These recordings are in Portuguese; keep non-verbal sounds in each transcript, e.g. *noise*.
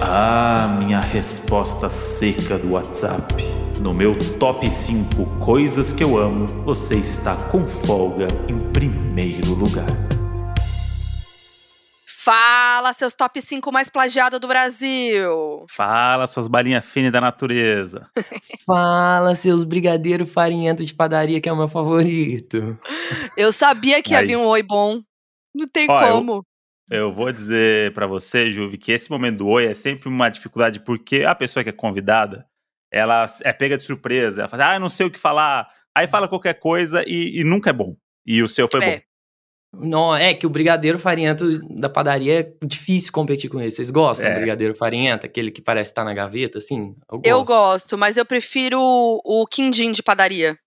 Ah, minha resposta seca do WhatsApp. No meu top 5 coisas que eu amo, você está com folga em primeiro lugar. Fala, seus top 5 mais plagiados do Brasil! Fala, suas balinhas finas da natureza. *laughs* Fala, seus brigadeiro farinhento de padaria, que é o meu favorito. Eu sabia que ia Aí. vir um oi bom. Não tem Ó, eu- como. Eu vou dizer pra você, Juve, que esse momento do oi é sempre uma dificuldade, porque a pessoa que é convidada, ela é pega de surpresa. Ela fala, ah, eu não sei o que falar. Aí fala qualquer coisa e, e nunca é bom. E o seu foi É. bom. Não, é que o brigadeiro farinhento da padaria é difícil competir com esse. Vocês gostam É. do brigadeiro farinhento? Aquele que parece estar na gaveta, assim? Eu gosto. Eu gosto, mas eu prefiro o, quindim de padaria.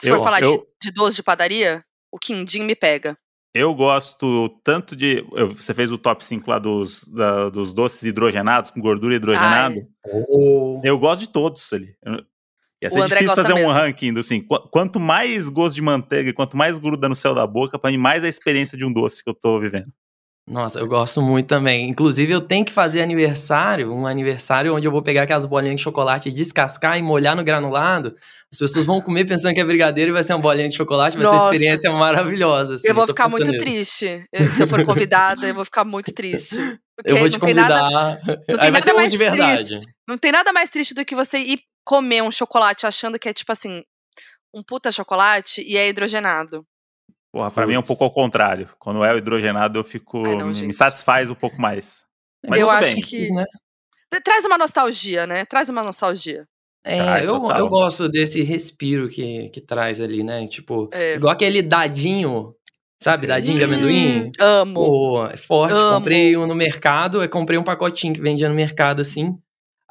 Se Eu- for falar de- eu- de, doce de padaria, o quindim me pega. Eu gosto tanto de. Você fez o top 5 lá dos, da- dos doces hidrogenados, com gordura hidrogenada. Oh. Eu gosto de todos ali. Eu- Ia ser O André difícil fazer um mesmo. ranking do assim. qu- Quanto mais gosto de manteiga, e quanto mais gruda no céu da boca, pra mim, mais a experiência de um doce que eu tô vivendo. Nossa, eu gosto muito também. Inclusive, eu tenho que fazer aniversário, um aniversário onde eu vou pegar aquelas bolinhas de chocolate, descascar e molhar no granulado. As pessoas vão comer pensando que é brigadeiro e vai ser uma bolinha de chocolate, vai ser uma Nossa. experiência maravilhosa. assim, eu vou ficar muito nisso. triste. Eu- se eu for convidada, eu vou ficar muito triste. *laughs* Porque Eu vou te não tem nada- convidar. tem Aí vai nada ter um mais de verdade. Não tem nada mais triste do que você ir comer um chocolate achando que é tipo assim, um puta chocolate e é hidrogenado. Porra, pra mim é um pouco ao contrário. Quando é o hidrogenado, eu fico. Ai, não, me- satisfaz um pouco mais. Mas eu acho bem. que Né? traz uma nostalgia, né? Traz uma nostalgia. É, Traz, eu, total. eu gosto desse respiro que, que traz ali, né? Tipo, É. igual aquele dadinho, sabe? Dadinho de amendoim. Hum, amo. Pô, é forte. Amo. Comprei um no mercado, comprei um pacotinho que vendia no mercado assim.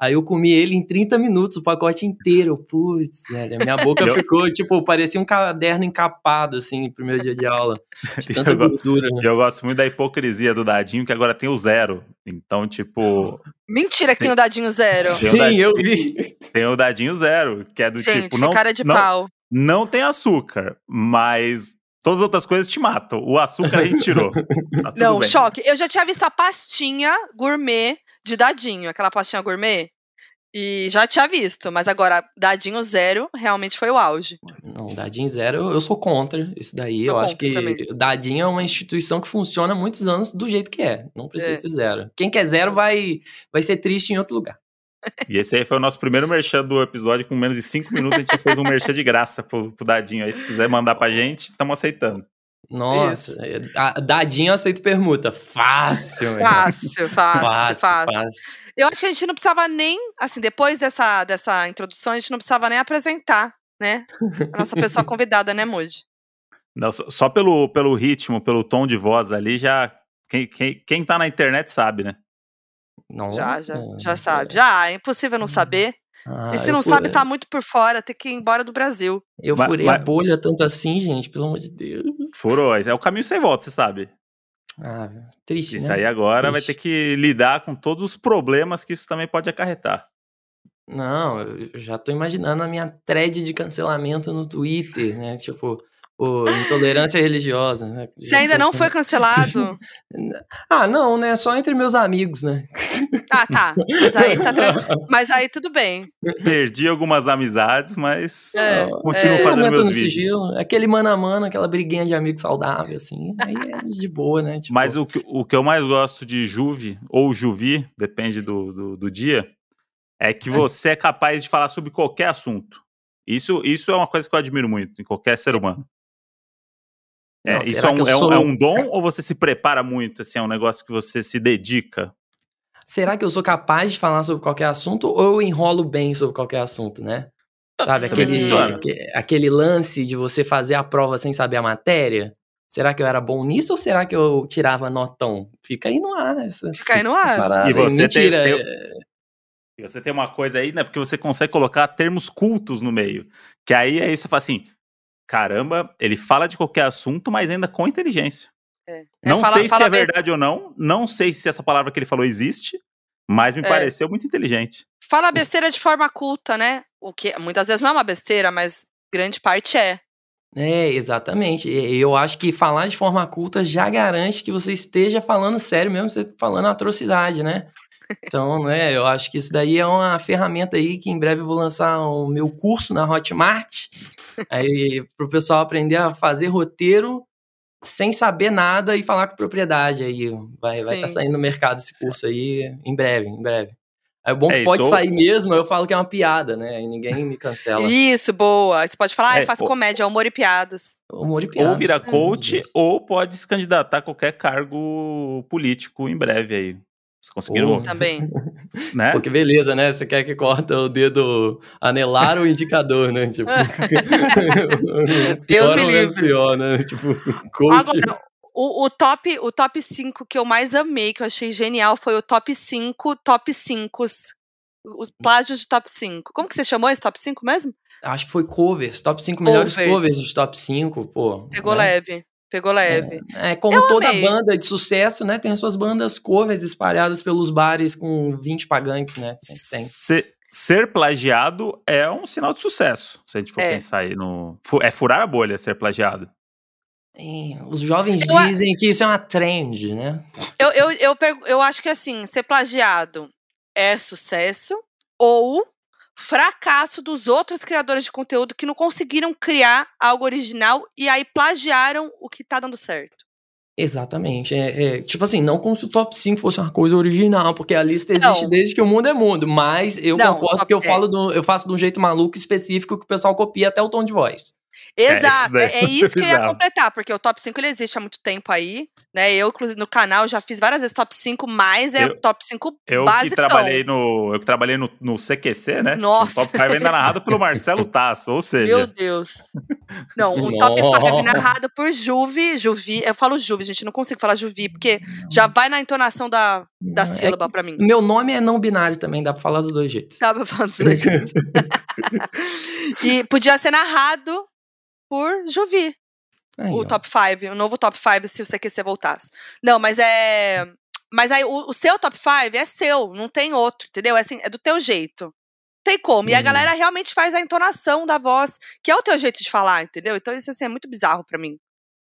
Aí eu comi ele em 30 minutos, o pacote inteiro. Putz, velho, minha boca *laughs* Eu- ficou, tipo, parecia um caderno encapado, assim, no primeiro dia de aula. *laughs* De tanta Eu go- gordura, né? E eu gosto muito da hipocrisia do dadinho, que agora tem o zero. Então, tipo, Mentira que tem o dadinho zero. Tem o dadinho- eu vi. tem o dadinho zero, que é do Gente, tipo, não, cara de não, pau. não tem açúcar, mas todas as outras coisas te matam. O açúcar a gente tirou. *laughs* Tá tudo Não, bem. choque. Eu já tinha visto a pastinha gourmet de dadinho, aquela pastinha gourmet. E já tinha visto, mas agora, dadinho zero realmente foi o auge. Não, dadinho zero, eu- sou contra isso daí. Sou eu acho que também. dadinho é uma instituição que funciona há muitos anos do jeito que é. Não precisa É. ser zero. Quem quer zero vai, vai ser triste em outro lugar. E esse aí foi o nosso primeiro merchan do episódio. Com menos de cinco minutos, a gente fez um merchan de graça pro, pro Dadinho. Aí, se quiser mandar pra gente, estamos aceitando. Nossa, é, a- dadinho eu aceito permuta. Fácil, meu. Fácil, fácil, fácil. Eu acho que a gente não precisava nem, assim, depois dessa, dessa introdução, a gente não precisava nem apresentar, né? A nossa pessoa *laughs* convidada, né, Moody? Não, só, só pelo, pelo ritmo, pelo tom de voz ali, já. Quem, quem, quem tá na internet sabe, né? Nossa. Já, já, já sabe. Já, é impossível não saber. Ah, e se não sabe, tá muito por fora, tem que ir embora do Brasil. Eu Mas- furei a mas- bolha tanto assim, gente, pelo amor de Deus. Furou. É o caminho sem volta, você sabe. Ah, triste, Isso né? aí agora vai Triste. ter que lidar com todos os problemas que isso também pode acarretar. Não, eu já tô imaginando a minha thread de cancelamento no Twitter, né? Tipo, o intolerância religiosa, né? Você ainda não foi cancelado? *laughs* Ah, não, né? Só entre meus amigos, né? Ah, tá. Mas aí, tá tran- Mas aí tudo bem. Perdi algumas amizades, mas É, continuo é. fazendo meus no vídeos. sigilo, aquele mano a mano, aquela briguinha de amigo saudável, assim, aí é de boa, né? Tipo, Mas o que, o que eu mais gosto de Juve, ou Juvi, depende do, do, do dia, é que você é capaz de falar sobre qualquer assunto. Isso, isso é uma coisa que eu admiro muito em qualquer ser humano. É, Não, isso é um, é, um, sou- é um dom ou você se prepara muito? Assim, é um negócio que você se dedica? será que eu sou capaz de falar sobre qualquer assunto ou eu enrolo bem sobre qualquer assunto, né? Sabe, Também aquele, aquele lance de você fazer a prova sem saber a matéria? Será que eu era bom nisso ou será que eu tirava notão? Fica aí no ar essa Fica aí no ar. parada. E você tem- Mentira, tem- é- E você tem uma coisa aí, né? Porque você consegue colocar termos cultos no meio. Que aí é isso, você fala assim: caramba, ele fala de qualquer assunto, mas ainda com inteligência. É. É, Não fala- sei se fala é bes- verdade ou não, não sei se essa palavra que ele falou existe, mas me É. pareceu muito inteligente. Fala besteira de forma culta, né? O que muitas vezes não é uma besteira, mas grande parte é. É, exatamente. Eu acho que falar de forma culta já garante que você esteja falando sério mesmo, você falando atrocidade, né? Então, né, eu acho que isso daí é uma ferramenta aí que em breve eu vou lançar o meu curso na Hotmart, aí pro pessoal aprender a fazer roteiro sem saber nada e falar com propriedade aí. Vai estar vai tá saindo no mercado esse curso aí em breve, em breve. É bom que é, pode sair mesmo, eu falo que é uma piada, né? E ninguém me cancela. Isso, boa. Você pode falar, ah, eu faço ou, comédia, humor e piadas. Humor e piadas. Ou vira coach, é. ou pode se candidatar a qualquer cargo político em breve aí. Vocês conseguiram? Oh. Também. *laughs* né? Pô, que beleza, né? Você quer que corta o dedo anelar o indicador, né? *laughs* Tipo, *laughs* Deus me livre. né? Tipo, coach. Agora, o, o, top, o top 5 que eu mais amei, que eu achei genial, foi o top 5, top 5. Os plágios de top 5. Como que você chamou esse top 5 mesmo? Acho que foi covers. Top 5 melhores covers, covers dos top 5, pô. Pegou né? leve. Pegou leve. É, é como eu toda amei. banda de sucesso, né? Tem suas bandas covers espalhadas pelos bares com 20 pagantes, né? Tem. Ser, ser plagiado é um sinal de sucesso, se a gente for é. pensar aí no. É furar a bolha ser plagiado. É, os jovens eu, dizem que isso é uma trend, né? Eu, eu, eu, eu acho que assim, ser plagiado é sucesso ou fracasso dos outros criadores de conteúdo que não conseguiram criar algo original e aí plagiaram o que tá dando certo. Exatamente. É, é, tipo assim, não como se o top 5 fosse uma coisa original, porque a lista existe não. desde que o mundo é mundo. Mas eu não, concordo que eu, é. falo do, eu faço de um jeito maluco específico que o pessoal copia até o tom de voz. Exato, é, é, isso que eu ia completar, porque o top 5 ele existe há muito tempo aí, né? Eu, inclusive, no canal já fiz várias vezes top 5, mas é eu, top 5 eu basicão. Que trabalhei no, eu que trabalhei no, no CQC, né? Nossa. O top 5 ainda *laughs* narrado pelo Marcelo Tasso, ou seja... Meu Deus. Não, o top 5 narrado por Juvi, Juvi, eu falo Juvi, gente, não consigo falar Juvi, porque já vai na entonação da, da é sílaba é, pra mim. Meu nome é não binário também, dá pra falar dos dois jeitos. Dá pra falar dos dois jeitos. *laughs* *laughs* e podia ser narrado por Juvi. Aí, o ó. top 5, o novo top 5 se o CQC voltasse. Não, mas é. Mas aí o, o seu top 5 é seu, não tem outro, entendeu? É, assim, é do teu jeito. Tem como. Sim. E a galera realmente faz a entonação da voz, que é o teu jeito de falar, entendeu? Então isso assim, é muito bizarro para mim.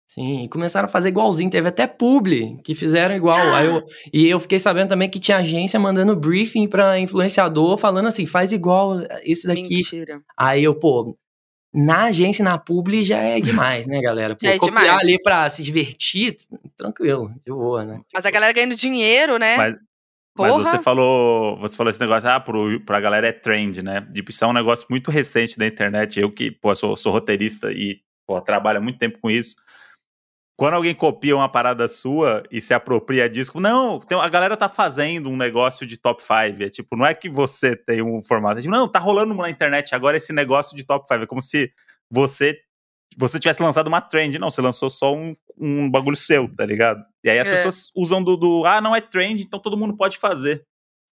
Sim, e começaram a fazer igualzinho. Teve até publi que fizeram igual. Aí eu, e eu fiquei sabendo também que tinha agência mandando briefing pra influenciador, falando assim, faz igual esse daqui. Mentira. Aí eu, pô, na agência, na publi, já é demais, né, galera? Pô, é copiar demais. ali pra se divertir, tranquilo, de boa, né? Mas a galera ganhando dinheiro, né? Mas, mas você falou, você falou esse negócio, ah, pro, pra galera é trend, né? Tipo, isso é um negócio muito recente da internet. Eu que, pô, sou, sou roteirista e, pô, trabalho há muito tempo com isso quando alguém copia uma parada sua e se apropria disso, não, tem, a galera tá fazendo um negócio de top 5. É tipo, não é que você tem um formato. É tipo, não, tá rolando na internet agora esse negócio de top 5. É como se você você tivesse lançado uma trend. Não, você lançou só um, um bagulho seu, tá ligado? E aí as é. pessoas usam do, do, ah, não é trend, então todo mundo pode fazer.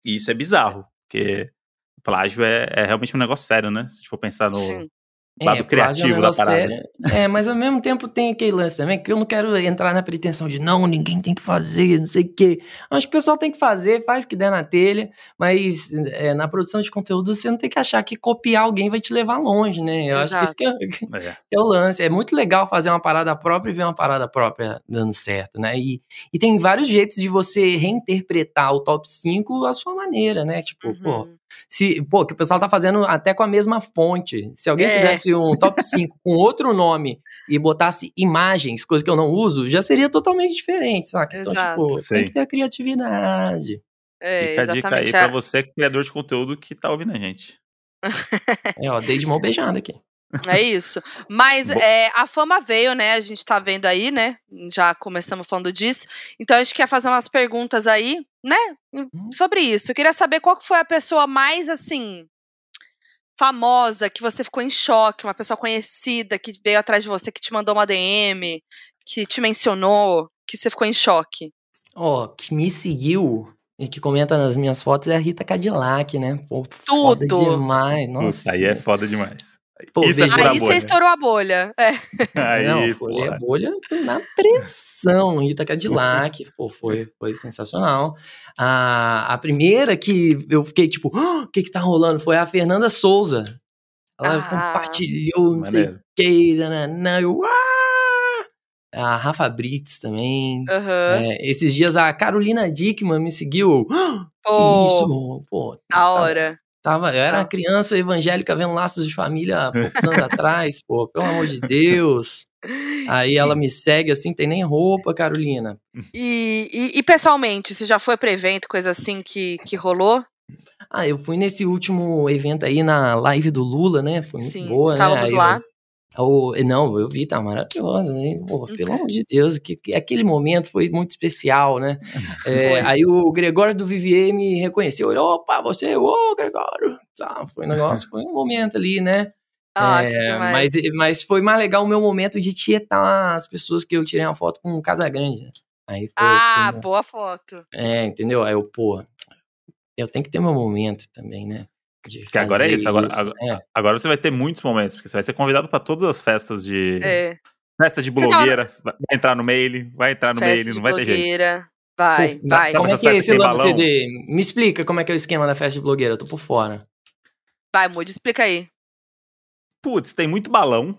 E isso é bizarro, porque plágio é, é realmente um negócio sério, né? Se a gente for pensar no, Sim lado é, criativo da parada. Sério. É, mas ao mesmo tempo tem aquele lance também que eu não quero entrar na pretensão de não, ninguém tem que fazer, não sei o quê. Acho que o pessoal tem que fazer, faz o que der na telha, mas é, na produção de conteúdo você não tem que achar que copiar alguém vai te levar longe, né? Eu Exato. acho que isso que é, *laughs* é. é, o lance. É muito legal fazer uma parada própria e ver uma parada própria dando certo, né? E, e tem vários jeitos de você reinterpretar o top 5 à sua maneira, né? Tipo, uhum. pô, se, pô, que o pessoal tá fazendo até com a mesma fonte. Se alguém é. fizesse um top *laughs* 5 com outro nome e botasse imagens, coisa que eu não uso, já seria totalmente diferente, saca? Então, tipo, Sim. tem que ter a criatividade. É, Fica a dica aí pra você, criador de conteúdo que tá ouvindo a gente. é, ó, dei de mão beijada aqui. É isso. Mas é, a fama veio, né? A gente tá vendo aí, né? Já começamos falando disso. Então a gente quer fazer umas perguntas aí, né? Hum. Sobre isso. Eu queria saber qual foi a pessoa mais, assim, famosa, que você ficou em choque, uma pessoa conhecida que veio atrás de você, que te mandou uma DM, que te mencionou, que você ficou em choque. Ó, oh, que me seguiu e que comenta nas minhas fotos é a Rita Cadillac, né? Pô, Tudo! Foda demais. Nossa. aí é foda demais. Pô, Isso é aí você estourou a bolha. É. *laughs* Aí, Não, foi a bolha na pressão. Rita Cadillac, *laughs* pô, foi, foi sensacional. A, a primeira que eu fiquei tipo, o oh, que que tá rolando? Foi a Fernanda Souza. Ela ah, compartilhou, não sei o sei o eu, ah! A Rafa Brits também. Aham. É, esses dias a Carolina Dickman me seguiu. "Ah, que Pô, isso? Pô, da tava, hora. Tava, eu era Tá. criança evangélica vendo laços de família há poucos anos atrás, pô, pelo amor de Deus. Aí ela me segue assim, tem nem roupa, Carolina. E, e, e pessoalmente, você já foi pra evento, coisa assim que, que rolou? Ah, eu fui nesse último evento aí na live do Lula, né? Foi muito Sim, boa, estávamos né? Aí lá. eu- eu- não, eu vi, tá maravilhoso, né? Pô, pelo amor de Deus, que, que aquele momento foi muito especial, né? *laughs* É, aí o Gregório do Vivier me reconheceu. Ele, opa, você, ô, Gregório. Tá, foi um negócio, foi um momento ali, né? Ah, É, que demais. mas, mas foi mais legal o meu momento de tietar as pessoas que eu tirei uma foto com o Casagrande, né? Aí foi, Ah, foi- boa foto. é, entendeu? Aí eu, pô, eu tenho que ter meu momento também, né? De Que agora é isso, agora- É. Agora você vai ter muitos momentos, porque você vai ser convidado pra todas as festas de. É. Festa de tava- blogueira, vai entrar no mail, vai entrar no Festa mail, não vai ter jeito. blogueira. Vai, Pô, vai. Como é que é esse lance balão? de... Me explica como é que é o esquema da festa de blogueira, eu tô por fora. Vai, Moody, explica aí. Putz, tem muito balão.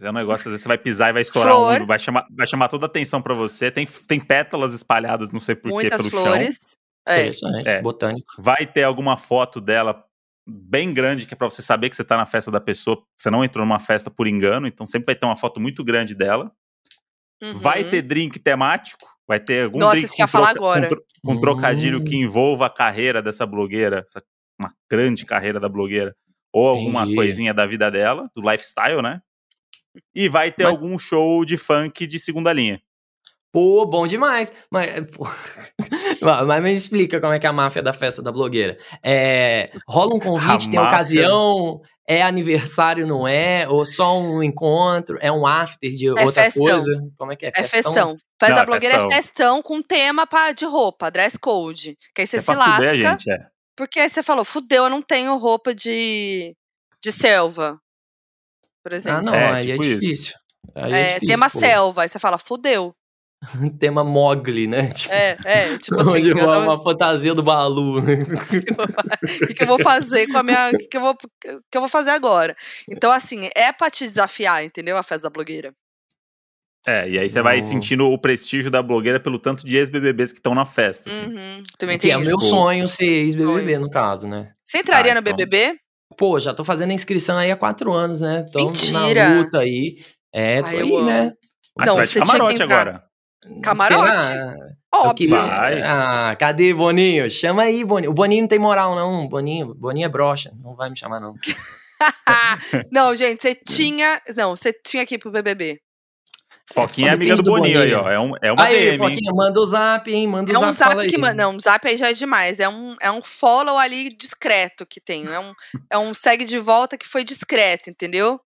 É um negócio, às vezes você vai pisar e vai estourar Flor. um, vai chamar, vai chamar toda a atenção pra você. Tem, tem pétalas espalhadas, não sei porquê, pelo chão. flores. É. Interessante, É. botânico. Vai ter alguma foto dela bem grande, que é pra você saber que você tá na festa da pessoa. Você não entrou numa festa por engano, então sempre vai ter uma foto muito grande dela. Uhum. Vai ter drink temático. Vai ter algum Nossa, drink falar troca- agora. com, tro- com trocadilho Hum. que envolva a carreira dessa blogueira, essa- uma grande carreira da blogueira, ou alguma Entendi. coisinha da vida dela, do lifestyle, né? E vai ter Mas- algum show de funk de segunda linha. Pô, bom demais. Mas, pô, *laughs* mas me explica como é que é a máfia da festa da blogueira. É, rola um convite, A tem máfia- ocasião, é aniversário, não é? Ou só um encontro? É um after de outra festão. coisa? Como é que é? É Festão? festão. Festa Não, da é blogueira festão. é festão com tema pra, de roupa, dress code. Que aí você é se pra fuder lasca. gente, é. Porque aí você falou, fudeu, eu não tenho roupa de, de selva. Por exemplo. Ah, não, É, aí tipo é difícil. Aí é é, difícil, tema pô. selva. Aí você fala, fudeu. *laughs* Tema Mogli, né? *laughs* Tipo, É, é, tipo assim, onde não- uma fantasia do Balu. né? *laughs* o que, que eu vou fazer com a minha. O que, que, eu vou, o que eu vou fazer agora? Então, assim, é pra te desafiar, entendeu? A festa da blogueira. É, e aí você vai sentindo o prestígio da blogueira pelo tanto de ex-BBBs que estão na festa. assim. Uhum, também Que é o meu sonho ser ex-BBB, no caso, né? Você entraria Ah, no então. BBB? Pô, já tô fazendo a inscrição aí há quatro anos, né? Tô Mentira! na luta aí. É, tô Ai, aí, né? Mas Não, você vai de camarote agora. Camarote? Óbvio. Vai. Ah, cadê Boninho? Chama aí, Boninho. O Boninho não tem moral, não. Boninho, Boninho é broxa. Não vai me chamar, não. *laughs* não, gente, você tinha. Não, você tinha que ir pro BBB. Foquinha é amiga do depende do Boninho aí, Boninho. ó. É, um, é uma aí, DM, hein? Foquinha, manda o zap, hein? Manda o É um zap, zap que manda. Não, um zap aí já é demais. É um, é um follow ali discreto que tem. É um, é um segue de volta que foi discreto, entendeu?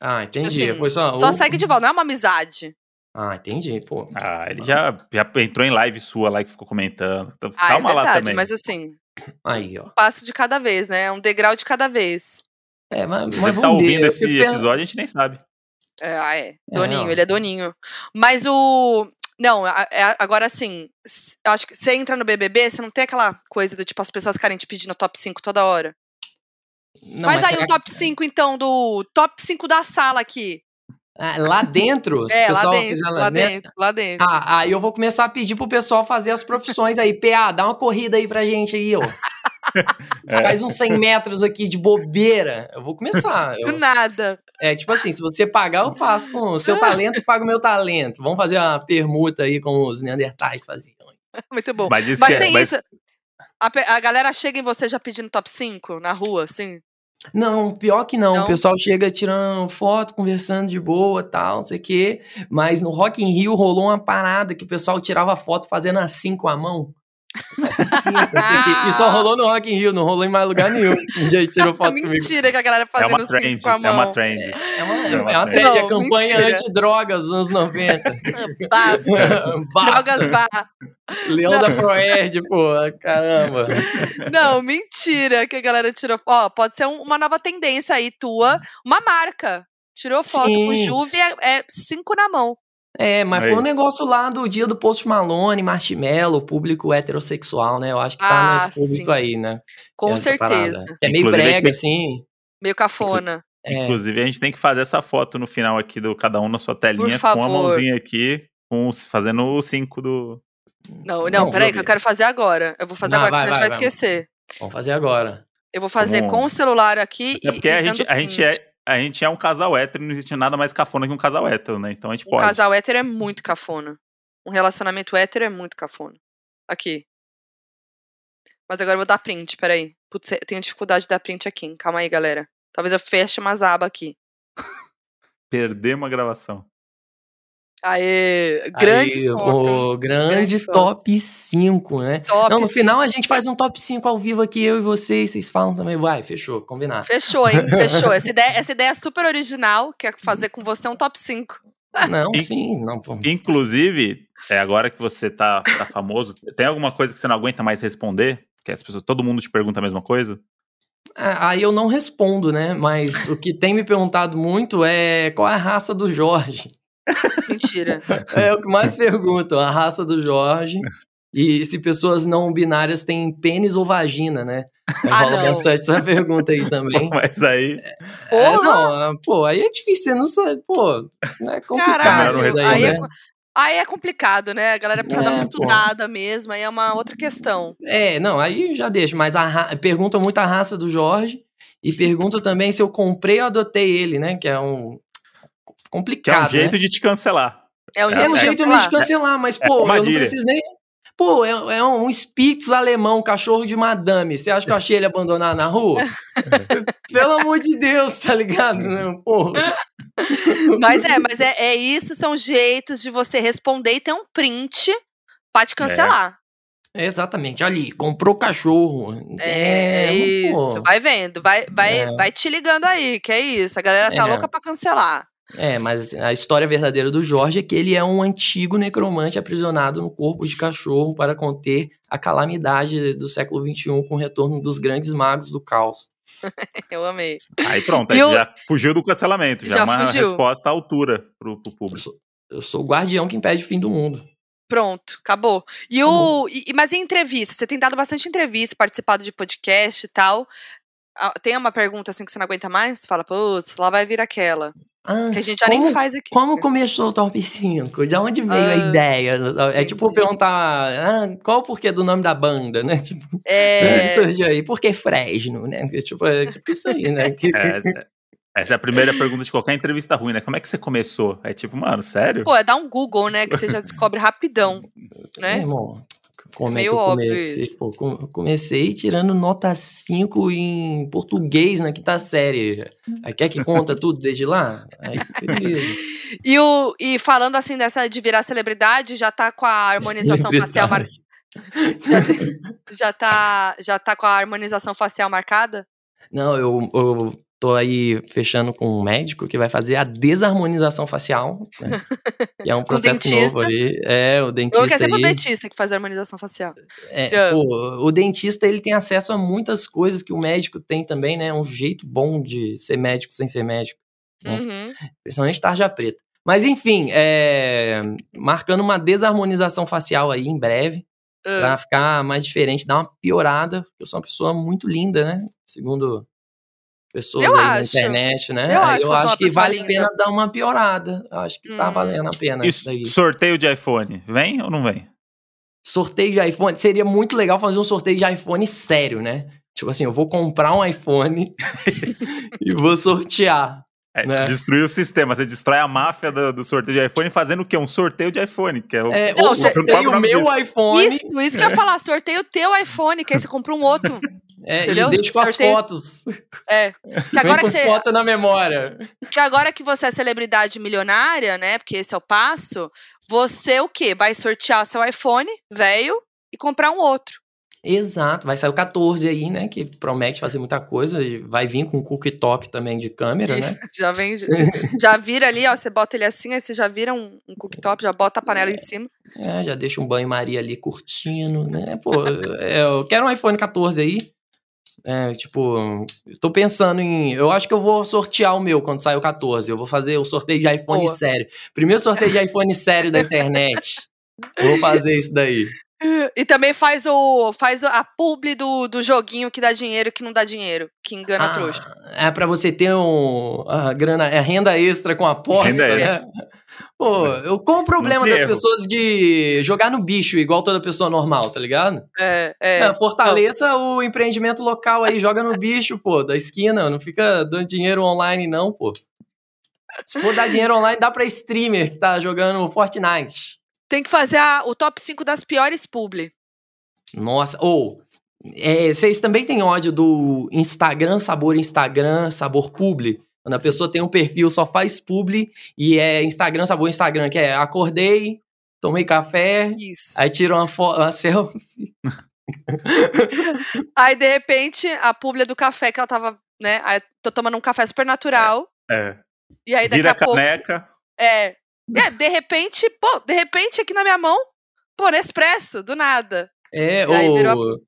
Ah, entendi. Assim, Foi só. Só o- segue de volta, não é uma amizade. Ah, entendi, pô. Ah, ele já, já entrou em live sua lá que ficou comentando. Então, Ah, Calma é lá verdade, também. mas assim, Aí, ó. um passo de cada vez, né? Um degrau de cada vez. É, mas, mas Você tá ver. ouvindo Eu esse episódio, a gente nem sabe. É, ah, é. É, Doninho, ó. ele é doninho. Mas o. Não, é- agora assim, acho que você entra no BBB, você não tem aquela coisa do tipo, as pessoas ficarem te pedindo top 5 toda hora. Não, Faz mas aí um top 5, então, do top 5 da sala aqui. Ah, lá dentro? *laughs* se É, o lá pessoal dentro, fizer lá dentro, lá dentro. Ah, aí eu vou começar a pedir pro pessoal fazer as profissões aí. PA, dá uma corrida aí pra gente aí, ó. *laughs* É. Faz uns 100 metros aqui de bobeira. Eu vou começar. *laughs* Eu- Do nada. é tipo assim, se você pagar, eu faço com o seu talento, eu pago o meu talento. Vamos fazer uma permuta aí como os neandertais faziam. Muito bom. Mas isso Mas que é- tem mas- isso. A, a galera chega em você já pedindo top 5 na rua, assim? Não, pior que não. Não? O pessoal chega tirando foto, conversando de boa tal, não sei o quê. Mas no Rock in Rio rolou uma parada que o pessoal tirava foto fazendo assim com a mão. O quê. e só rolou no Rock in Rio, não rolou em mais lugar nenhum. *laughs* Já tirou foto comigo. Mentira que a galera é fazendo uma assim trend, com a é mão. uma trend. É uma, É uma é uma trend. trend, é campanha mentira. antidrogas dos anos 90. *laughs* Basta. *laughs* Basta. Drogas bar. Leão Não. da Proerd, pô, caramba. Não, mentira que a galera tirou. Ó, pode ser um- uma nova tendência aí tua. Uma marca. Tirou foto com Sim. Juve, é, é cinco na mão. É, mas É foi um isso. negócio lá do dia do Post Malone, Marshmello, público heterossexual, né? Eu acho que tá Ah, nesse público sim. aí, né? Com Essa certeza. parada. Que é meio Inclusive, brega, tem- assim. Meio cafona. É. Inclusive, a gente tem que fazer essa foto no final aqui do cada um na sua telinha com a mãozinha aqui, com os, fazendo o 5 do. Não, não, não peraí, que eu quero fazer agora. Eu vou fazer não, agora, vai, senão vai, a gente vai, vai esquecer. Vamos fazer agora. Eu vou fazer com o celular aqui. É porque e, a, gente, a, gente é, a gente é um casal hétero, não existe nada mais cafona que um casal hétero, né? Então a gente um pode. Um casal hétero é muito cafona. Um relacionamento hétero é muito cafona. Aqui. Mas agora eu vou dar print, peraí. Putz, eu tenho dificuldade de dar print aqui. Calma aí, galera. Talvez eu feche umas abas aqui. *laughs* Perder uma gravação. Aê, grande Aí, o grande, grande top 5, né? Top Não, no 5. final a gente faz um top 5 ao vivo aqui, eu e vocês, vocês falam também. Vai, fechou, combinar. Fechou, hein? *laughs* Fechou. Essa ideia, essa ideia é super original, que é fazer com você um top 5. Não, sim, não. Inclusive, é agora que você tá, tá famoso, tem alguma coisa que você não aguenta mais responder? Que as pessoas, todo mundo te pergunta a mesma coisa? É, aí eu não respondo, né? Mas o que tem me perguntado muito é qual é a raça do Jorge. *laughs* Mentira. É o que mais perguntam, a raça do Jorge. E se pessoas não binárias têm pênis ou vagina, né? Ah, rola bastante essa pergunta aí também. Pô, mas aí. É, é não, pô, aí é difícil, você não sabe. Pô, é complicado. Caralho, aí, aí, é, né? aí é complicado, né? A galera precisa é, dar uma estudada pô. mesmo, aí é uma outra questão. É, não, aí já deixo, mas a pergunta muito a raça do Jorge. E pergunta também se eu comprei ou adotei ele, né? Que é um, complicado. Que é um jeito né? de te cancelar. É um, é um jeito de te cancelar, mas, é pô, eu não preciso nem. Pô, é, é, um Spitz alemão, cachorro de madame. Você acha que eu achei ele abandonar na rua? *laughs* Pelo amor de Deus, tá ligado? Pô. Mas é, mas é, é isso, são jeitos de você responder e ter um print pra te cancelar. É. Exatamente, ali, comprou cachorro. É, é isso, pô. vai vendo, vai, vai, é. vai te ligando aí, que é isso. A galera tá é. louca pra cancelar. É, mas a história verdadeira do Jorge é que ele é um antigo necromante aprisionado no corpo de cachorro para conter a calamidade do século XXI com o retorno dos grandes magos do caos. *laughs* Eu amei. Aí pronto, aí eu... já fugiu do cancelamento, já, já é uma fugiu. resposta à altura pro, pro público. Eu sou, eu sou, o guardião que impede o fim do mundo. Pronto, acabou. E acabou. o. E, mas em entrevista, você tem dado bastante entrevista, participado de podcast e tal. Ah, tem uma pergunta assim que você não aguenta mais? Fala, putz, lá vai vir aquela. Ah, que a gente já como, nem faz aqui. Como começou o Top 5? De onde veio ah, a ideia? É tipo perguntar ah, qual o porquê do nome da banda, né? *laughs* Tipo, é... surgiu aí. Por que Fresno, né? Tipo, é tipo isso aí, né? *laughs* é, essa é a primeira pergunta de qualquer entrevista ruim, né? Como é que você começou? É tipo, mano, sério? Pô, é dar um Google, né? Que você já descobre rapidão, *laughs* né? É, irmão, como Meio é que eu comecei? Pô, comecei tirando nota 5 em português na quinta série. Aí quer que conta *laughs* tudo desde lá? Aí, beleza. e, o, e falando assim dessa de virar celebridade, já tá com a harmonização facial marcada? *laughs* Já, já, tá, já tá com a harmonização facial marcada? Não, eu, eu Tô aí fechando com um médico que vai fazer a desarmonização facial, né? Que *laughs* é um processo novo ali. É, o dentista. Eu quero sempre o dentista que faz a harmonização facial. É, pô, o dentista ele tem acesso a muitas coisas que o médico tem também, né? Um jeito bom de ser médico sem ser médico. Né? Uhum. Principalmente tarja preta. Mas enfim, é, marcando uma desarmonização facial aí em breve. Uhum. Pra ficar mais diferente, dar uma piorada. Eu sou uma pessoa muito linda, né? Segundo pessoas eu aí acho. na internet, né? Eu acho, eu acho que vale linda. a pena dar uma piorada. Eu acho que tá hum. tá valendo a pena. Isso daí. Sorteio de iPhone, vem ou não vem? Sorteio de iPhone, seria muito legal fazer um sorteio de iPhone sério, né? Tipo assim, eu vou comprar um iPhone *laughs* e vou sortear. É, né? Destruir o sistema, você destrói a máfia do, do, sorteio de iPhone fazendo o quê? Um sorteio de iPhone, que é o, é, o, o, o, o meu disso. iPhone. Isso, isso que eu ia *laughs* falar, sorteio o teu iPhone, que aí você compra um outro. É, Entendeu? e deixa com as fotos. É. *laughs* Que agora que você, foto na memória. Que agora que você é celebridade milionária, né? Porque esse é o passo. Você o quê? Vai sortear seu iPhone velho e comprar um outro. Exato, vai sair o 14 aí, né? Que promete fazer muita coisa. Vai vir com cooktop também de câmera, né? Isso, né? Já vem, *laughs* já vira ali, ó. Você bota ele assim, aí você já vira um, um cooktop, já bota a panela é, em cima. É, já deixa um banho-maria ali curtindo, né? Pô, é, eu quero um iPhone 14 aí. É, tipo, tô pensando em. Eu acho que eu vou sortear o meu quando sair o 14. Eu vou fazer o sorteio de iPhone Boa. sério. Primeiro sorteio de iPhone sério da internet. Vou fazer isso daí. E também faz o faz a publi do, do joguinho que dá dinheiro que não dá dinheiro, que engana ah, a trouxa. É para você ter um, a grana, a renda extra com aposta, renda né? Pô, eu qual o problema das erro. pessoas de jogar no bicho igual toda pessoa normal, tá ligado? É, é. é fortaleça não. o empreendimento local aí, joga no bicho, pô, da esquina, não fica dando dinheiro online não, pô. Se for dar dinheiro online, dá pra streamer que tá jogando Fortnite. Tem que fazer a, o top 5 das piores publi. Nossa, ou. Oh, é, vocês também têm ódio do Instagram, sabor Instagram, sabor publi? Quando a pessoa tem um perfil, só faz publi e é Instagram, sabor Instagram, que é acordei, tomei café, Isso. aí tira uma, uma selfie. *laughs* aí, de repente, a publi é do café que ela tava, né? Aí, tô tomando um café super natural. É. é. E aí, daqui Vira a pouco. Caneca. É, é, de repente, pô, de repente aqui na minha mão, pô, Nespresso, do nada. É, o virou...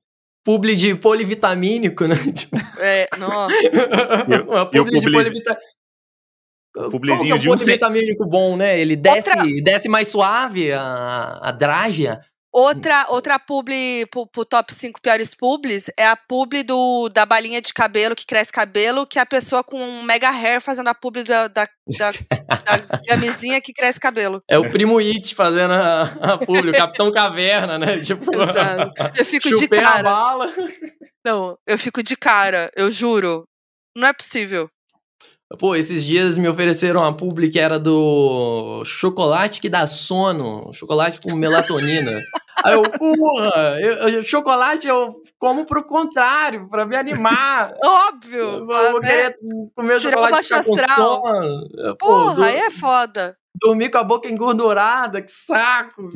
publi de polivitamínico, né? *laughs* Tipo... É, nossa. *laughs* Uma publi de polivitamínico. Publizinho é um de um vitamínico bom, né? Ele desce, Outra... desce mais suave a, a drágia. Outra, outra publi pro, pro top 5 piores publis é a publi do, da balinha de cabelo que cresce cabelo, que é a pessoa com um mega hair fazendo a publi da, da, da, da camisinha que cresce cabelo. É o primo It fazendo a, a publi, o Capitão Caverna, né? *laughs* Tipo, Exato. Eu fico de cara. Não, eu fico de cara, eu juro. Não é possível. Pô, esses dias me ofereceram uma publi que era do chocolate que dá sono, chocolate com melatonina. *laughs* Aí eu, porra, eu, eu, chocolate eu como pro contrário, pra me animar. Óbvio! Eu vou né? querer comer Tirar chocolate com sono. Porra, aí é foda. Dormir com a boca engordurada, que saco.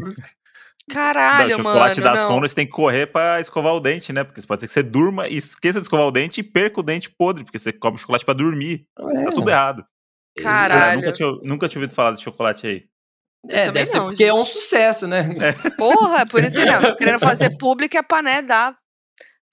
Caralho, não, mano. chocolate dá não. sono, você tem que correr pra escovar o dente, né? Porque pode ser que você durma e esqueça de escovar o dente e perca o dente podre, porque você come chocolate pra dormir. É. Tá tudo errado. Caralho. nunca, tinha, nunca tinha ouvido falar de chocolate aí. É, deve ser porque gente. é um sucesso, né? É. Porra, por isso que não. Tô querendo *laughs* fazer público é pra, né, dar,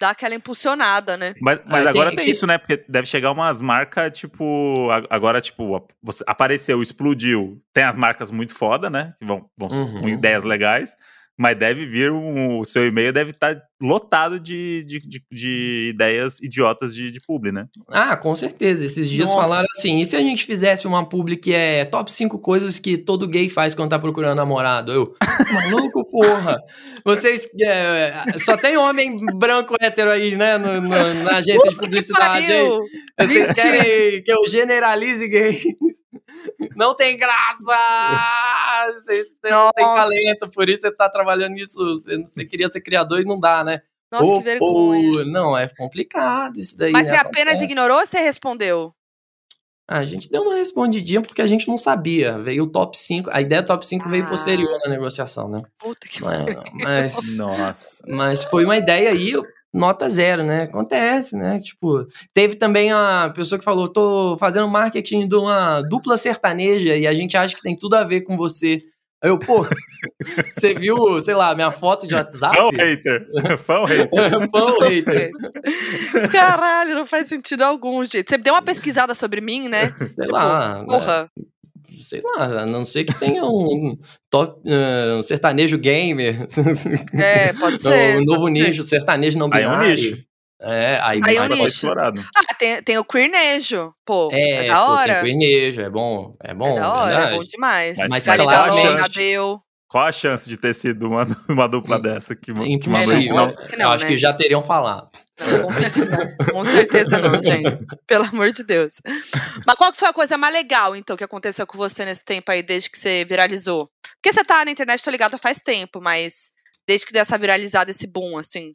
dar aquela impulsionada, né? Mas, mas ah, agora tem, tem, isso, né? Porque deve chegar umas marcas, tipo. Agora, tipo, você apareceu, explodiu. Tem as marcas muito foda, né? Que vão, vão uhum. com ideias legais mas deve vir um, o seu e-mail deve estar tá lotado de, de, de, de, ideias idiotas de, de publi, né? Ah, com certeza. Esses dias Nossa. falaram assim: e se a gente fizesse uma publi que é top 5 coisas que todo gay faz quando tá procurando namorado? Eu, maluco, porra! Vocês. É, só tem homem branco hétero aí, né? No, no, na agência de publicidade. Vocês querem que eu generalize gays? Não tem graça! Vocês não têm talento, por isso você tá trabalhando nisso. Você, você queria ser criador e não dá, né? Nossa, ou, que vergonha. Ou, não, é complicado isso daí. Mas né? você apenas Acontece. ignorou ou você respondeu? A gente deu uma respondidinha porque a gente não sabia. Veio o top 5. A ideia do top 5 ah. veio posterior na negociação, né? Puta que mas, mas, Nossa. Mas foi uma ideia aí nota zero, né? Acontece, né? Tipo, teve também a pessoa que falou: tô fazendo marketing de uma dupla sertaneja e a gente acha que tem tudo a ver com você. Aí eu, pô, você viu, sei lá, minha foto de WhatsApp? Fã hater. *laughs* Fã hater. Fã hater. Caralho, não faz sentido algum, gente. Você deu uma pesquisada sobre mim, né? Sei tipo, lá. Porra. Né? sei lá, a não ser que tenha um, top, uh, um sertanejo gamer. É, pode *laughs* ser. um novo pode nicho, ser. sertanejo não binário. Aí é um nicho. É, aí, aí é um nicho. explorado. Ah, tem, tem o queernejo, pô, é, é da hora. Pô, tem queernejo, é bom, é bom. É da hora, verdade. é bom demais. Mas, mas vale Galon, deu. Qual a chance de ter sido uma, *laughs* uma dupla dessa que, que mandou isso? Não, eu acho né? que já teriam falado. Não, com certeza, com certeza não, *laughs* gente. Pelo amor de Deus. Mas qual foi a coisa mais legal, então, que aconteceu com você nesse tempo aí, desde que você viralizou? Porque você tá na internet, tô ligado, faz tempo, mas desde que deu essa viralizada, esse boom, assim.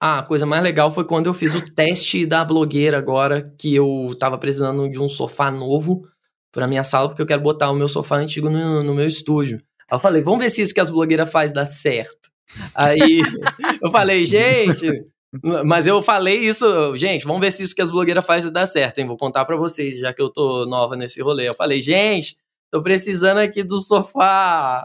Ah, a coisa mais legal foi quando eu fiz o teste da blogueira agora, que eu tava precisando de um sofá novo pra minha sala, porque eu quero botar o meu sofá antigo no, no meu estúdio. Aí eu falei, vamos ver se isso que as blogueiras faz dá certo. Aí *laughs* eu falei, gente, mas eu falei isso, gente, vamos ver se isso que as blogueiras fazem dá certo, hein? Vou contar para vocês, já que eu tô nova nesse rolê. Eu falei, gente, tô precisando aqui do sofá.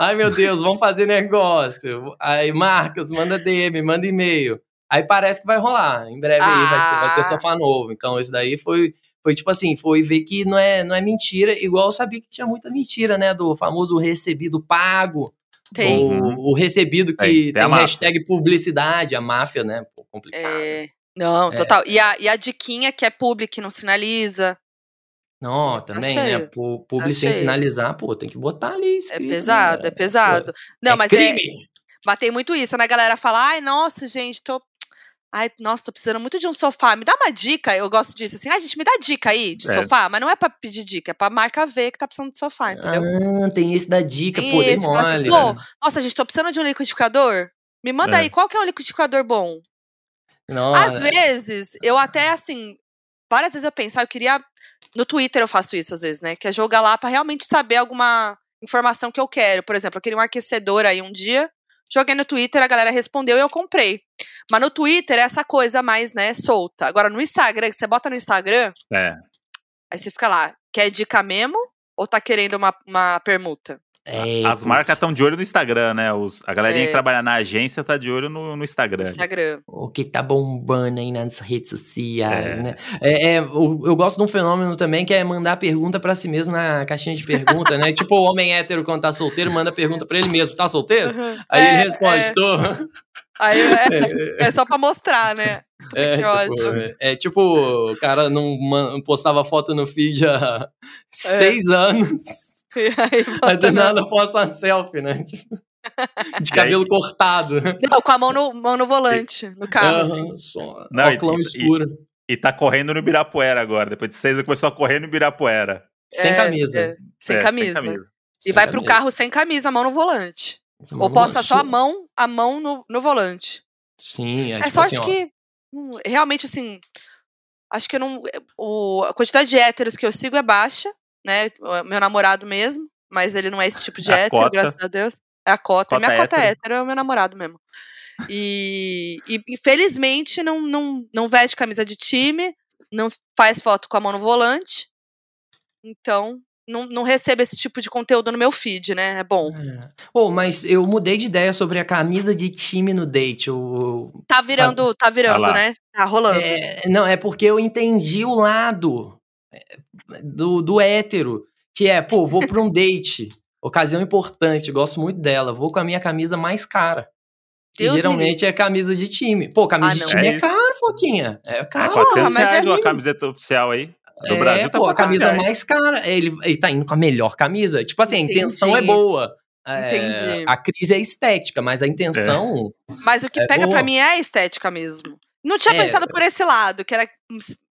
Ai, meu Deus, vamos fazer negócio. Aí, Marcos, manda DM, manda e-mail. Aí parece que vai rolar. Em breve ah. aí vai ter, vai ter, ah. sofá novo. Então, isso daí foi, foi tipo assim, foi ver que não é, não é mentira, igual eu sabia que tinha muita mentira, né? Do famoso recebido pago Tem. O, o recebido que Tem, tem tem, a máfia. hashtag publicidade, a máfia, né? Pô, complicado. É, não, É. total. E a, e a diquinha que é public, que não sinaliza. Não, também, né? cheio. Pu- Publi sem sinalizar, pô, tem que botar ali É escrito. pesado, né? é pesado. Não, é mas é, crime. batei muito isso, né? A galera fala, ai, nossa, gente, tô. Ai, nossa, tô precisando muito de um sofá. Me dá uma dica. Eu gosto disso, assim. Ai, gente, me dá dica aí de É. sofá. Mas não é pra pedir dica, é pra marca ver que tá precisando de sofá, entendeu? Ah, tem esse da dica, Tem pô, esse, fala assim, pô, Nossa, gente, tô precisando de um liquidificador. Me manda É. aí, qual que é um liquidificador bom? Nossa, Às vezes, eu até, assim, várias vezes eu penso, ah, eu queria. No Twitter eu faço isso às vezes, né? Que é jogar lá pra realmente saber alguma informação que eu quero. Por exemplo, eu queria um aquecedor aí um dia, joguei no Twitter, a galera respondeu e eu comprei. Mas no Twitter é essa coisa mais, né, solta. Agora no Instagram, que você bota no Instagram, É. aí você fica lá, quer dica mesmo? Ou tá querendo uma, uma permuta? É, As marcas estão de olho no Instagram, né? Os, a galerinha É. que trabalha na agência tá de olho no, no No Instagram. Instagram. O que tá bombando aí nas redes sociais, É. né? É, é, eu, eu gosto de um fenômeno também que é mandar pergunta pra si mesmo na caixinha de pergunta, né? Tipo o homem hétero quando tá solteiro, manda pergunta pra ele mesmo, tá solteiro? Aí É, ele responde, é. tô. Aí é, *laughs* é só pra mostrar, né? É, Que tipo, ótimo. é- é tipo, o cara não postava foto no feed há É. seis anos, *laughs* *laughs* E aí aí do no- nada posta uma selfie, né? Tipo, de cabelo cortado. Não, com a mão no, mão no volante, no carro, assim. Aham, só, Não, e- óculos e- escuro. E tá correndo no Ibirapuera agora. Depois de seis, ele começou a correr no Ibirapuera. Sem É, camisa. é, sem, É, camisa. Sem camisa. E Sem vai pro camisa. carro sem camisa, a mão no volante. Mano, Ou posta só a mão, a mão no, no volante. Sim, é, É tipo sorte assim, que. hum, realmente, assim. Acho que eu não. O, a quantidade de héteros que eu sigo é baixa, né? Meu namorado mesmo. Mas ele não é esse tipo de a hétero, cota. graças a Deus. É a cota. Cota Minha cota é hétero. hétero, é o meu namorado mesmo. E, e infelizmente não, não, não veste camisa de time, não faz foto com a mão no volante. Então, não, não recebo esse tipo de conteúdo no meu feed, né? É bom. É. Pô, mas eu mudei de ideia sobre a camisa de time no date. Tá virando, tá virando, lá. né? Tá rolando. É, não, é porque eu entendi o lado é, do, do hétero, que é, pô, vou pra um date, ocasião importante, gosto muito dela, vou com a minha camisa mais cara. Que Deus geralmente é camisa de time. Pô, camisa Ah, de time É é, caro, Foquinha. É É caro. 400 mas é reais uma lindo. camiseta oficial aí. Do é, Brasil tá pô, a 400 camisa reais. mais cara. Ele, ele tá indo com a melhor camisa. Tipo assim, a intenção é Entendi. boa. É, Entendi. a crise é estética, mas a intenção. Mas o que É pega pra boa. mim é a estética mesmo. Não tinha É. pensado por esse lado, que era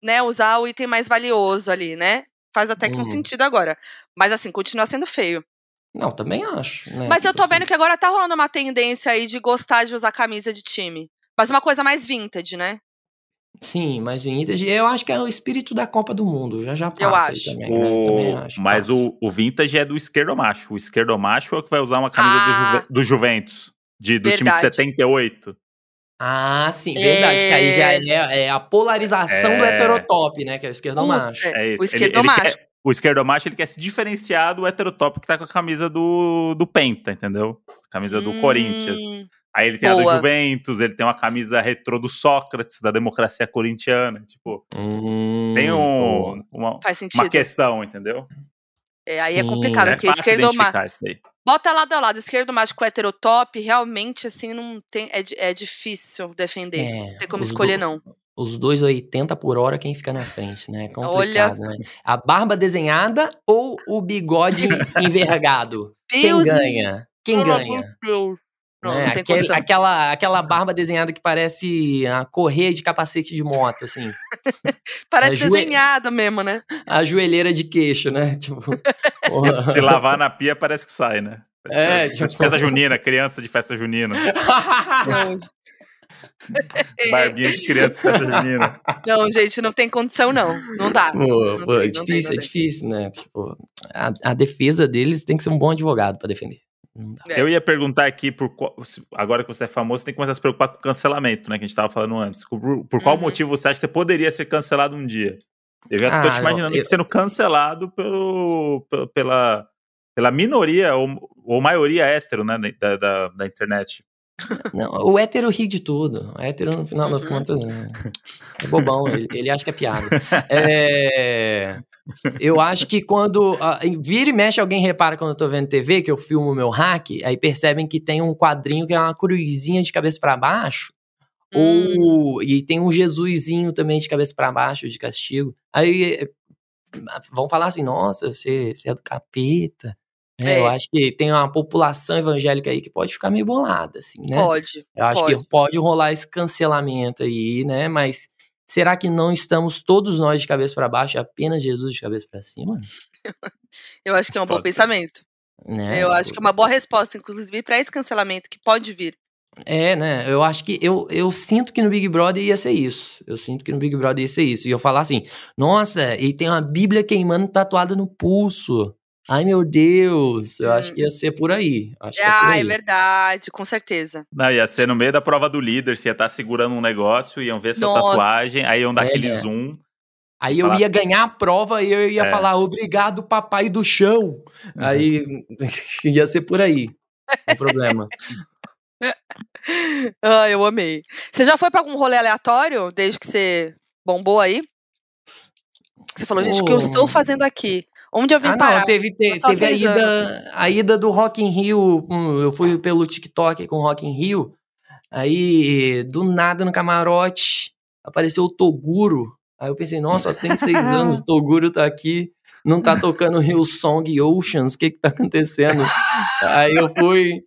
né, usar o item mais valioso ali, né? Faz até que um Hum. sentido agora. Mas assim, continua sendo feio. Não, também acho. né? Mas eu tô assim. vendo que agora tá rolando uma tendência aí de gostar de usar camisa de time. Mas uma coisa mais vintage, né? Sim, mas vintage, eu acho que é o espírito da Copa do Mundo. Já já passa Eu aí acho. também, né? Também O- acho. mas passa. o, o vintage é do esquerdomacho. O esquerdomacho é o que vai usar uma camisa do, Ah. Juve- do Juventus. De, do time de Verdade. 78. Ah, sim, verdade. Que aí já é, é a polarização do É. heterotop, né? Que é o esquerdo macho. Putz, É é, isso. o Ele- ele esquerdomacho. quer- o esquerdomacho ele quer se diferenciar do heterotop que tá com a camisa do, do Penta, entendeu? Camisa do Corinthians. Hum, Aí ele tem a Boa. do Juventus, ele tem uma camisa retrô do Sócrates, da democracia corintiana. Tipo, Hum, tem um, uma, Faz sentido. uma questão, entendeu? É, aí é Sim. complicado, É porque isso daí. Bota lado a lado, esquerdo macho com heterotop, realmente, assim, não tem. É, é difícil defender. É, não tem como escolher, do- não. Os dois 80 por hora, quem fica na frente, né? É *laughs* Olha. complicado, né? A barba desenhada ou o bigode *laughs* envergado? Quem Deus me- ganha? Quem ganha? Não, né? não tem Aquele- aquela, aquela barba desenhada que parece a correia de capacete de moto, assim. *laughs* Parece é joe- desenhada mesmo, né? A joelheira de queixo, né? *laughs* Tipo. Se lavar na pia, parece que sai, né? Parece É, que- tipo- Festa junina, criança de festa junina. Não, *laughs* Barbinha de criança de festa junina. não, gente, não tem condição, não. Não dá. Pô, Não pô, tem, é não tem, difícil, não é tem. difícil, né? Tipo, a, a defesa deles tem que ser um bom advogado pra defender. É. Eu ia perguntar aqui, por qual- agora que você é famoso, você tem que começar a se preocupar com o cancelamento, né? Que a gente tava falando antes. Por, por qual Uhum. motivo você acha que você poderia ser cancelado um dia? Eu já tô Ah, te imaginando eu- sendo cancelado pelo, pelo- pela, pela minoria ou, ou maioria hétero, né? Da, da, da internet. Não, o hétero ri de tudo. O hétero, no final das *laughs* contas, é, é bobão. Ele, ele acha que é piada. É, eu acho que quando. Uh, vira e mexe, alguém repara quando eu tô vendo TV, que eu filmo meu hack, aí percebem que tem um quadrinho que é uma cruzinha de cabeça para baixo. Hum. Ou, e tem um Jesusinho também de cabeça para baixo, de castigo. Aí vão falar assim: nossa, você, você é do capeta. É, é. Eu acho que tem uma população evangélica aí que pode ficar meio bolada, assim, né? Pode. Eu acho pode. que pode rolar esse cancelamento aí, né? Mas será que não estamos todos nós de cabeça para baixo, apenas Jesus de cabeça para cima? *laughs* Eu acho que é um pode bom pensamento. Né? Eu acho que é uma boa resposta, inclusive, para esse cancelamento que pode vir. É, né? Eu acho que eu, eu sinto que no Big Brother ia ser isso. Eu sinto que no Big Brother ia ser isso. E eu falar assim: nossa, e tem uma Bíblia queimando tatuada no pulso. Ai, meu Deus, eu hum. acho que ia ser por aí. Acho é, ah, é, é verdade, com certeza. Não, ia ser no meio da prova do líder, você ia estar tá segurando um negócio, iam ver sua Nossa. tatuagem, aí iam dar é, aquele é. zoom. Aí eu falar... ia ganhar a prova e eu ia é. falar, obrigado, papai do chão. Aí *laughs* ia ser por aí o problema. *laughs* ah, eu amei. Você já foi para algum rolê aleatório desde que você bombou aí? Você falou, gente, o que eu estou fazendo aqui? Onde eu vim ah, parar? Não, teve, te, teve a, ida, a ida do Rock in Rio. eu fui pelo TikTok com o Rock in Rio. Aí, do nada, no camarote, apareceu o Toguro. Aí eu pensei, nossa, tem seis *laughs* anos, o Toguro tá aqui. Não tá tocando Rio Song Oceans, o que que tá acontecendo? Aí eu fui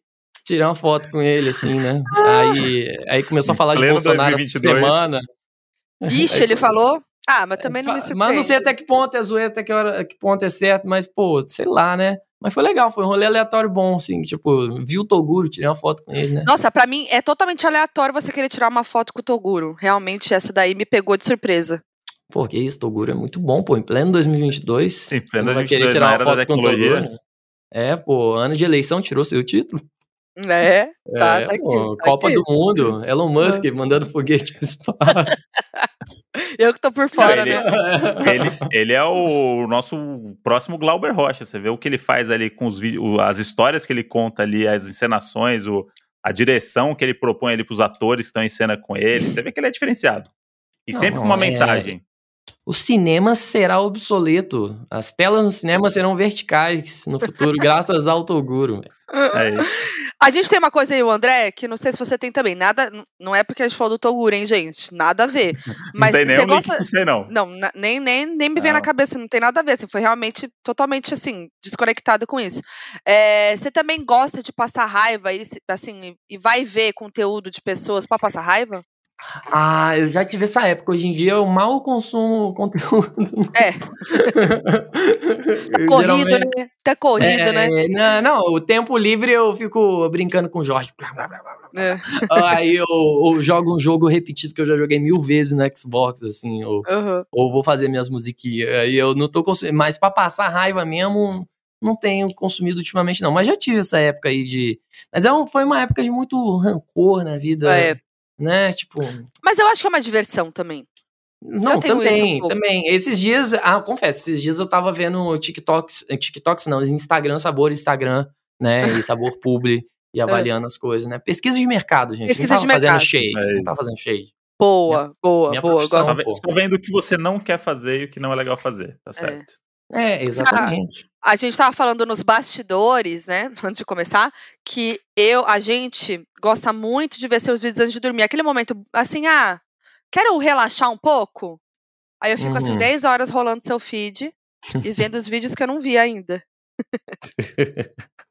tirar uma foto com ele, assim, né? Aí, aí começou a falar de Bolsonaro 2022. essa semana. Ixi, ele falou? Ah, mas também não me surpreende. Mas não sei até que ponto é zoeira, até que, hora, que ponto é certo, mas, pô, sei lá, né? Mas foi legal, foi um rolê aleatório bom, assim, tipo, vi o Toguro, tirei uma foto com ele, né? Nossa, pra mim é totalmente aleatório você querer tirar uma foto com o Toguro. Realmente, essa daí me pegou de surpresa. Pô, que isso, Toguro é muito bom, pô, em pleno 2022. Sim, pleno 2022, vai querer tirar uma foto com o Toguro. É, pô, ano de eleição tirou seu título. É, tá, é, tá aqui, pô, tá Copa aqui. do Mundo, Elon Musk é. mandando foguete pro espaço. *laughs* Eu que tô por fora, ele, né? *laughs* Ele, ele, é o nosso próximo Glauber Rocha. Você vê o que ele faz ali com os vídeos, as histórias que ele conta ali, as encenações, o, a direção que ele propõe ali pros atores que estão em cena com ele. Você vê que ele é diferenciado. E não, sempre com uma é... mensagem o cinema será obsoleto. As telas no cinema serão verticais no futuro, graças ao Toguro. É a gente tem uma coisa aí, o André, que não sei se você tem também. Nada, não é porque a gente falou do Toguro, hein, gente? Nada a ver. *laughs* Mas não tem nem um gosta... link, não. Não, nem, nem, nem me vem na cabeça, não tem nada a ver. Assim, foi realmente totalmente, assim, desconectado com isso. É, você também gosta de passar raiva, e, assim, e vai ver conteúdo de pessoas para passar raiva? Ah, eu já tive essa época. Hoje em dia eu mal consumo conteúdo. É. *laughs* tá corrido, Geralmente... né? Tá corrido, é, né? Não, não, o tempo livre eu fico brincando com o Jorge. Blá, blá, blá, é. Aí eu, eu, jogo um jogo repetido que eu já joguei mil vezes no Xbox, assim, ou, uhum. ou vou fazer minhas musiquinhas. Aí eu não tô consumindo. Mas pra passar raiva mesmo, não tenho consumido ultimamente, não. Mas já tive essa época aí de. Mas é um, foi uma época de muito rancor na vida. É né? Tipo. Mas eu acho que é uma diversão também. Não, também, um também. Esses dias, ah, confesso, esses dias eu tava vendo TikToks, eh, TikToks não, Instagram, sabor Instagram, né? E sabor publi e *laughs* avaliando as coisas, né? Pesquisa de mercado, gente. Pesquisa não tava de fazendo shade, é. não tava fazendo shade. Boa, minha, boa, minha boa. Gosto. Só vendo o que você não quer fazer e o que não é legal fazer, tá é. certo? É, é exatamente. A, a gente estava falando nos bastidores, né, *laughs* antes de começar, que eu, a gente gosta muito de ver seus vídeos antes de dormir. Aquele momento, assim, ah, quero relaxar um pouco? Aí eu fico, assim, uhum. assim, 10 horas rolando seu feed e vendo *laughs* os vídeos que eu não vi ainda. *laughs*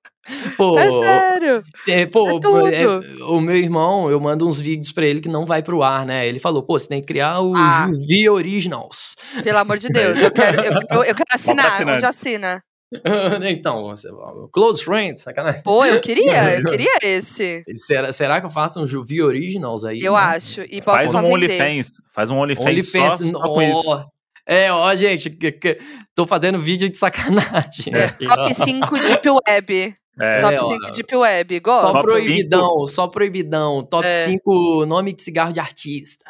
Pô, é sério. É, pô, é é, o meu irmão, eu mando uns vídeos pra ele que não vai pro ar, né? Ele falou, pô, você tem que criar o ah. Juvi Originals. Pelo amor de Deus, eu quero, eu, eu, eu quero assinar, onde assina? *laughs* então, Close Friends, sacanagem. Pô, eu queria, eu *laughs* queria esse. Será, será que eu faço um Juvi Originals aí? Eu né? acho. E faz um OnlyFans, faz um OnlyFans Only só, só com isso. É, ó, gente, que, que, tô fazendo vídeo de sacanagem. É, top 5 Deep Web. É, top 5 Deep Web, gosto. Só proibidão, só proibidão. Top é. 5 nome de cigarro de artista.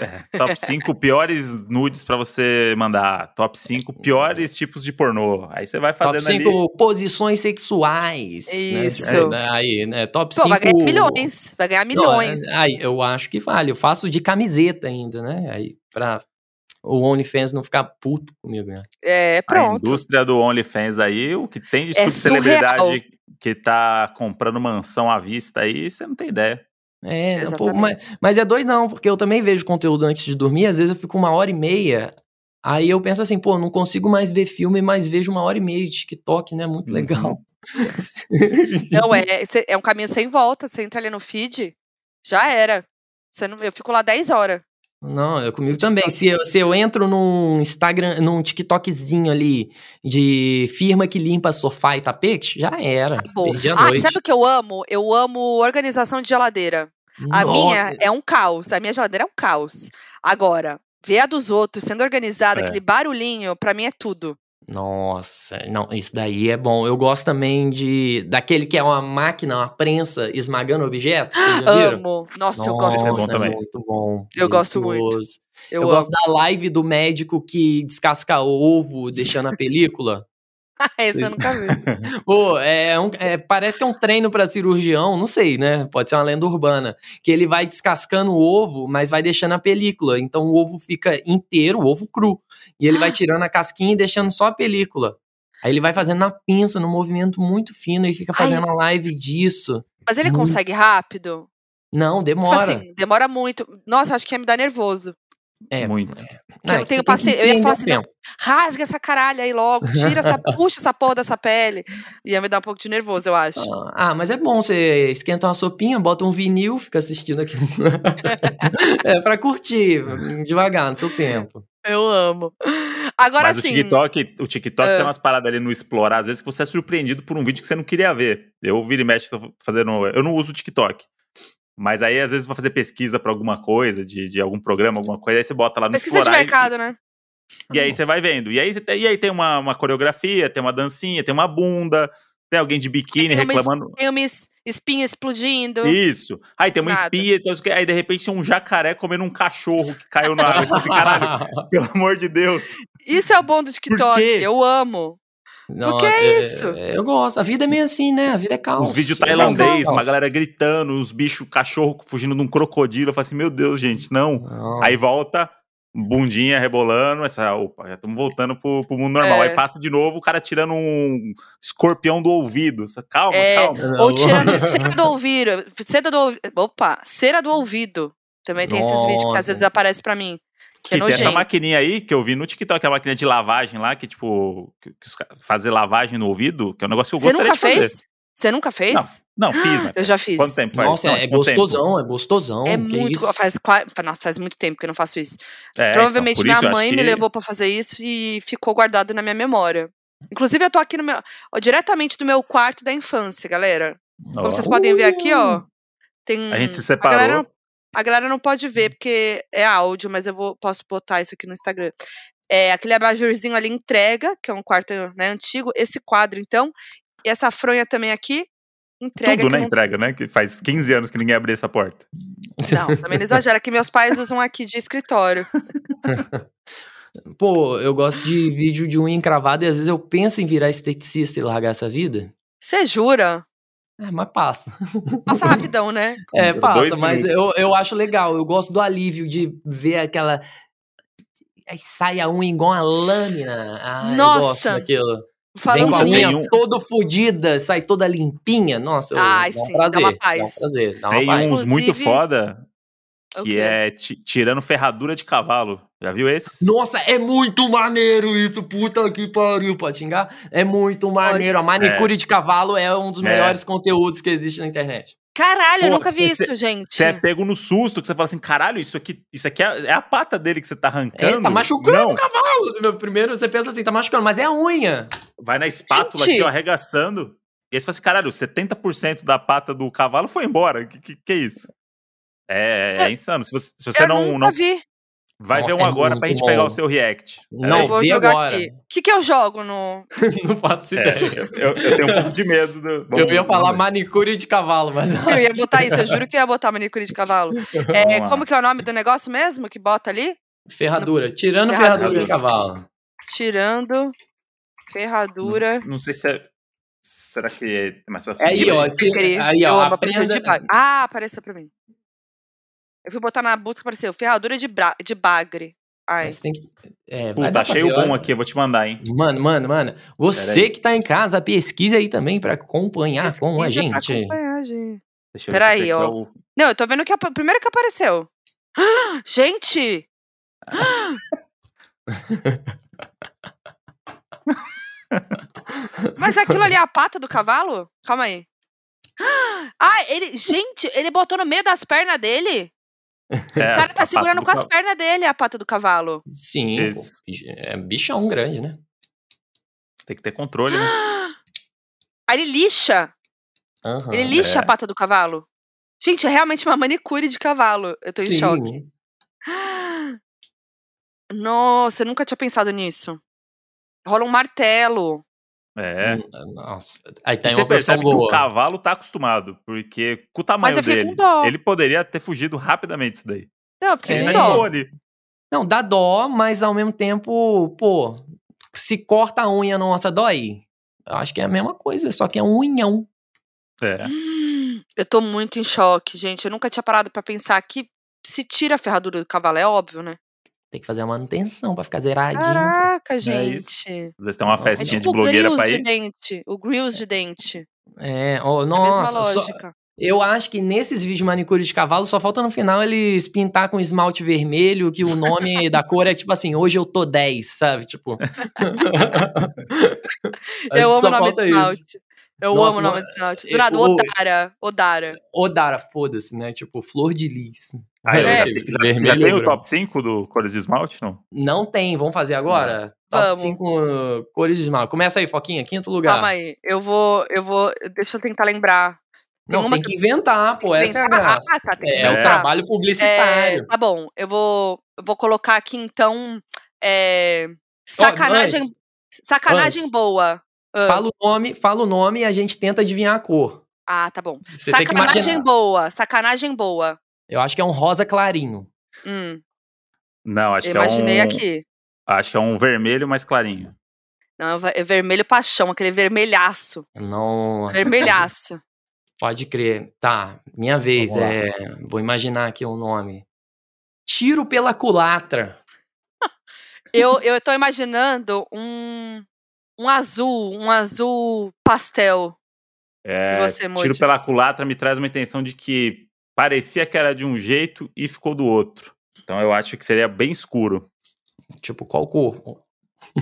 É, top 5 piores nudes para você mandar. Top 5 piores tipos de pornô. Aí você vai fazendo Top 5 ali... posições sexuais. Né? Isso. Né? Aí, né? Top 5... vai ganhar milhões. Vai ganhar milhões. Não, aí, eu acho que vale. Eu faço de camiseta ainda, né? Aí, pra o OnlyFans não ficar puto comigo, né? É, A pronto. indústria do OnlyFans aí, o que tem de É subcelebridade que tá comprando mansão à vista aí, você não tem ideia. É, não, pô, mas, mas é doidão, porque eu também vejo conteúdo antes de dormir, às vezes eu fico uma hora e meia, aí eu penso assim, pô, não consigo mais ver filme, mas vejo uma hora e meia de TikTok, né? Muito Uhum. legal. Não, é, é um caminho sem volta. Você entra ali no feed, já era. Você não, eu fico lá 10 horas. Não, eu comigo também. Se eu, se eu entro num Instagram, num TikTokzinho ali de firma que limpa sofá e tapete, já era. Acabou. Perdi a Ah, noite. sabe o que eu amo? Eu amo organização de geladeira. A Nossa, minha é um caos. A minha geladeira é um caos. Agora, ver a dos outros sendo organizada, É. aquele barulhinho, pra mim é tudo. Nossa, não, isso daí é bom. Eu gosto também de daquele que é uma máquina, uma prensa esmagando objetos. Vocês já viram? Amo. Nossa, eu Nossa, gosto Esse é muito. bom também. muito bom. Eu gosto muito. Eu, Eu, gosto da live do médico que descasca ovo deixando a película. *laughs* Esse eu nunca vi. *laughs* Pô, é um- é, parece que é um treino pra cirurgião, não sei, né? Pode ser uma lenda urbana. Que ele vai descascando o ovo, mas vai deixando a película. Então o ovo fica inteiro, o ovo cru. E ele vai *gasps* tirando a casquinha e deixando só a película. Aí ele vai fazendo na pinça, num movimento muito fino, e fica Ai. fazendo a live disso. Mas ele Muito. consegue rápido? Não, Tipo demora. assim, demora muito. Nossa, acho que ia me dar nervoso. É, Muito. eu não tenho você tem que paciência. Eu ia falar assim, Rasga essa caralho aí logo, tira essa, *laughs* puxa essa porra dessa pele. Ia me dar um pouco de nervoso, eu acho. Ah, mas é bom, você esquenta uma sopinha, bota um vinil, fica assistindo aqui. *laughs* é pra curtir, devagar, no seu tempo. Eu amo. Agora Mas sim. o TikTok, o TikTok Ah. tem umas paradas ali no explorar, às vezes que você é surpreendido por um vídeo que você não queria ver. Eu viro e mexe, tô fazendo. Eu não uso o TikTok. Mas aí, às vezes, vai fazer pesquisa pra alguma coisa, de, de algum programa, alguma coisa, aí você bota lá no Pesquisa de explorar. e- mercado, né? E, aí você vai vendo. E aí, tem- e aí tem uma, uma coreografia, tem uma dancinha, tem uma bunda, tem alguém de biquíni Tem reclamando. Tem uma es- espinha explodindo. Isso. Aí tem uma Nada. espinha, então, aí de repente tem um jacaré comendo um cachorro que caiu na água. Assim, caralho, *laughs* pelo amor de Deus. Isso é o bom do TikTok. Eu amo. Não, que é isso? Eu gosto. A vida é meio assim, né? A vida é caos. Uns vídeos É tailandês, uma galera gritando, os bichos, cachorro fugindo de um crocodilo. Eu falo assim, meu Deus, gente, não. Não. Aí volta, bundinha rebolando, essa, opa, já estamos voltando pro, pro mundo normal. É. Aí passa de novo o cara tirando um escorpião do ouvido. Calma, É, calma. Ou tirando cera do ouvido. Cera do ouvido. Opa, cera do ouvido. Também tem esses vídeos que às Nossa. vezes aparece pra mim. Que é Que tem essa maquininha aí que eu vi no TikTok, a máquina de lavagem lá, que tipo, que, que fazer lavagem no ouvido, que é um negócio que eu Você gostaria nunca de fazer. fez? Você nunca fez? Não, fiz, mas Eu já fiz. quanto tempo faz? Nossa, Não, é tipo, quanto tempo? gostosão, é gostosão. É muito. isso? Faz, nossa, faz muito tempo que eu não faço isso. É, Provavelmente então, minha mãe me que- levou pra fazer isso e ficou guardado na minha memória. Inclusive, eu tô aqui no meu. ó, diretamente do meu quarto da infância, galera. Como Ó, vocês podem ver aqui, ó. Tem. A gente se A separou. galera, não, a galera não pode ver, porque é áudio, mas eu vou, posso botar isso aqui no Instagram. É, aquele abajurzinho ali entrega, que é um quarto né, antigo. Esse quadro, então. E essa fronha também aqui. Entrega. Tudo, né? não- Entrega, né? Que faz 15 anos que ninguém abriu essa porta. Não, também não exagera, que meus pais usam aqui de escritório. *laughs* Pô, eu gosto de vídeo de unha encravada e às vezes eu penso em virar esteticista e largar essa vida. Você jura? É, mas passa. Passa rapidão, né? *laughs* É, Dois passa, mas eu, eu acho legal. Eu gosto do alívio de ver aquela. Aí sai a unha igual uma lâmina. Ah, eu Nossa! gosto daquilo. Vem Falando com a unha nisso. um- toda fodida, sai toda limpinha. Nossa, eu, Ai, dá um sim, dá prazer. uma Dá um paz. prazer, dá uma Tem paz. uns muito Inclusive- foda O que é ti- tirando ferradura de cavalo. Já viu esses? Nossa, é muito maneiro isso, puta que pariu. Pode xingar? É muito maneiro. A manicure de cavalo é um dos É. melhores conteúdos que existe na internet. Caralho, eu nunca vi você- isso, gente. Você é pego no susto, que você fala assim, caralho, isso aqui, isso aqui é, é a pata dele que você tá arrancando. É, tá machucando Não, o cavalo. Meu, Primeiro você pensa assim, tá machucando, mas é a unha. vai na espátula Gente! aqui, ó, arregaçando. E aí você fala assim, caralho, 70% da pata do cavalo foi embora. Que, que, que é isso? É, é insano. Se você, se você eu não, não. vi. Vai Nossa, ver um é agora pra gente pegar bom. o seu react. Não, eu vou jogar agora. aqui. O que, que eu jogo no. *laughs* Não faço É, ideia. eu, eu tenho um pouco de medo. Do, Eu vamos- ia falar manicure de cavalo, mas. Eu ia botar *laughs* isso, eu juro que eu ia botar manicure de cavalo. É, como que é o nome do negócio mesmo que bota ali? Ferradura. Tirando Ferradura. ferradura de cavalo. Tirando ferradura. Não sei se é. Será que é mais fácil? É aí, ó. Peraí, Aí, eu ó. Aprenda... Ah, apareceu pra mim. Eu fui botar na busca, apareceu ferradura de, bra... de bagre. Ai. Mas tem que. É, Puta, achei o bom aqui, eu vou te mandar, hein? Mano, mano, mano. Você que tá em casa, pesquise aí também pra acompanhar com a Pesquisa pra gente. acompanhar, gente. Deixa eu Peraí, ó. é o- Não, eu tô vendo que a primeira que apareceu. *gasps* Gente! *gasps* Mas aquilo ali é a pata do cavalo? Calma aí. *gasps* Ah, ele. Gente, ele botou no meio das pernas dele. É, O cara tá segurando do com as cavalo. pernas dele a pata do cavalo. Sim, Isso. é bichão grande, né? Tem que ter controle, né? *gasps* Aí ele lixa. Aham. Ele lixa é. a pata do cavalo. Gente, é realmente uma manicure de cavalo. Eu tô em Sim. choque. *gasps* Nossa, eu nunca tinha pensado nisso. Rola um martelo. É. Hum, Nossa. Aí tem você uma versão percebe que o boa. cavalo tá acostumado, porque com o tamanho fiquei dele, com dó. ele poderia ter fugido rapidamente disso daí. Não, porque É, Ele tá dó. boa ali. Não, dá dó, mas ao mesmo tempo, pô, se corta a unha nossa, dói. Eu acho que é a mesma coisa, só que é um unhão. É. Hum, Eu tô muito em choque, gente. Eu nunca tinha parado pra pensar que se tira a ferradura do cavalo, é óbvio, né? Tem que fazer a manutenção pra ficar zeradinho. Caraca, isso. gente. Às vezes tem uma É É festinha tipo de o blogueira grills pra de ir. dente. O grills de dente. É, É a nossa, mesma só- lógica. eu acho que nesses vídeos de manicure de cavalo só falta no final eles pintar com esmalte vermelho, que o nome *laughs* da cor é tipo assim, hoje eu tô 10, sabe? Tipo. *laughs* *laughs* Eu amo só o nome falta de isso. Eu Nossa, amo o nome não- de esmalte. é, Do nada, o- Odara. Odara. Odara, foda-se, né? Tipo, flor de lis. Ah, eu É. já, já- tem o top 5 do cores de esmalte, não? Não tem, vamos fazer agora? Top Vamos. 5 cores de esmalte. Começa aí, Foquinha, quinto lugar. Calma aí. Eu vou. Eu vou. Deixa eu tentar lembrar. Não, tem que inventar, pô, essa é a Inventar? graça. Ah, tá, tem que É, o inventar. trabalho É, publicitário. tá bom, eu vou, eu vou colocar aqui então. é, sacanagem. antes, sacanagem antes. boa. Ah, Fala o nome, fala o nome e a gente tenta adivinhar a cor. Ah, tá bom. Você tem que sacanagem boa. Sacanagem boa. Eu acho que é um rosa clarinho. Hum, Não, acho eu que é um. imaginei aqui. Acho que é um vermelho mais clarinho. Não, é vermelho paixão, aquele vermelhaço. Não, Vermelhaço. *laughs* pode crer. Tá, minha vez. Vamos lá. É, vou imaginar aqui o nome. Tiro pela culatra. *laughs* eu, eu tô imaginando um, um azul, um azul pastel. É, você, tiro pela culatra me traz uma intenção de que parecia que era de um jeito e ficou do outro. Então eu acho que seria bem escuro. Tipo, qual cor?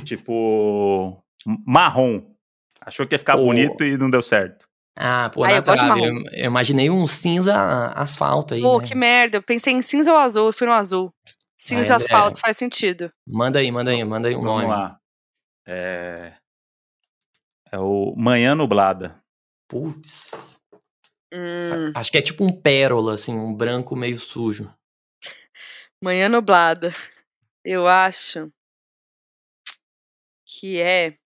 tipo. marrom. Achou que ia ficar Pô. bonito e não deu certo. Ah, pô, Ah, eu gosto de marrom. Eu, eu imaginei um cinza asfalto aí. Pô, né? que merda. Eu pensei em cinza ou azul, eu fui no azul. Cinza André. asfalto faz sentido. Manda aí, manda aí, manda aí um Vamos nome. lá. É. É o Manhã Nublada. Putz. Hum, Acho que é tipo um pérola, assim, um branco meio sujo. manhã nublada. Eu acho que é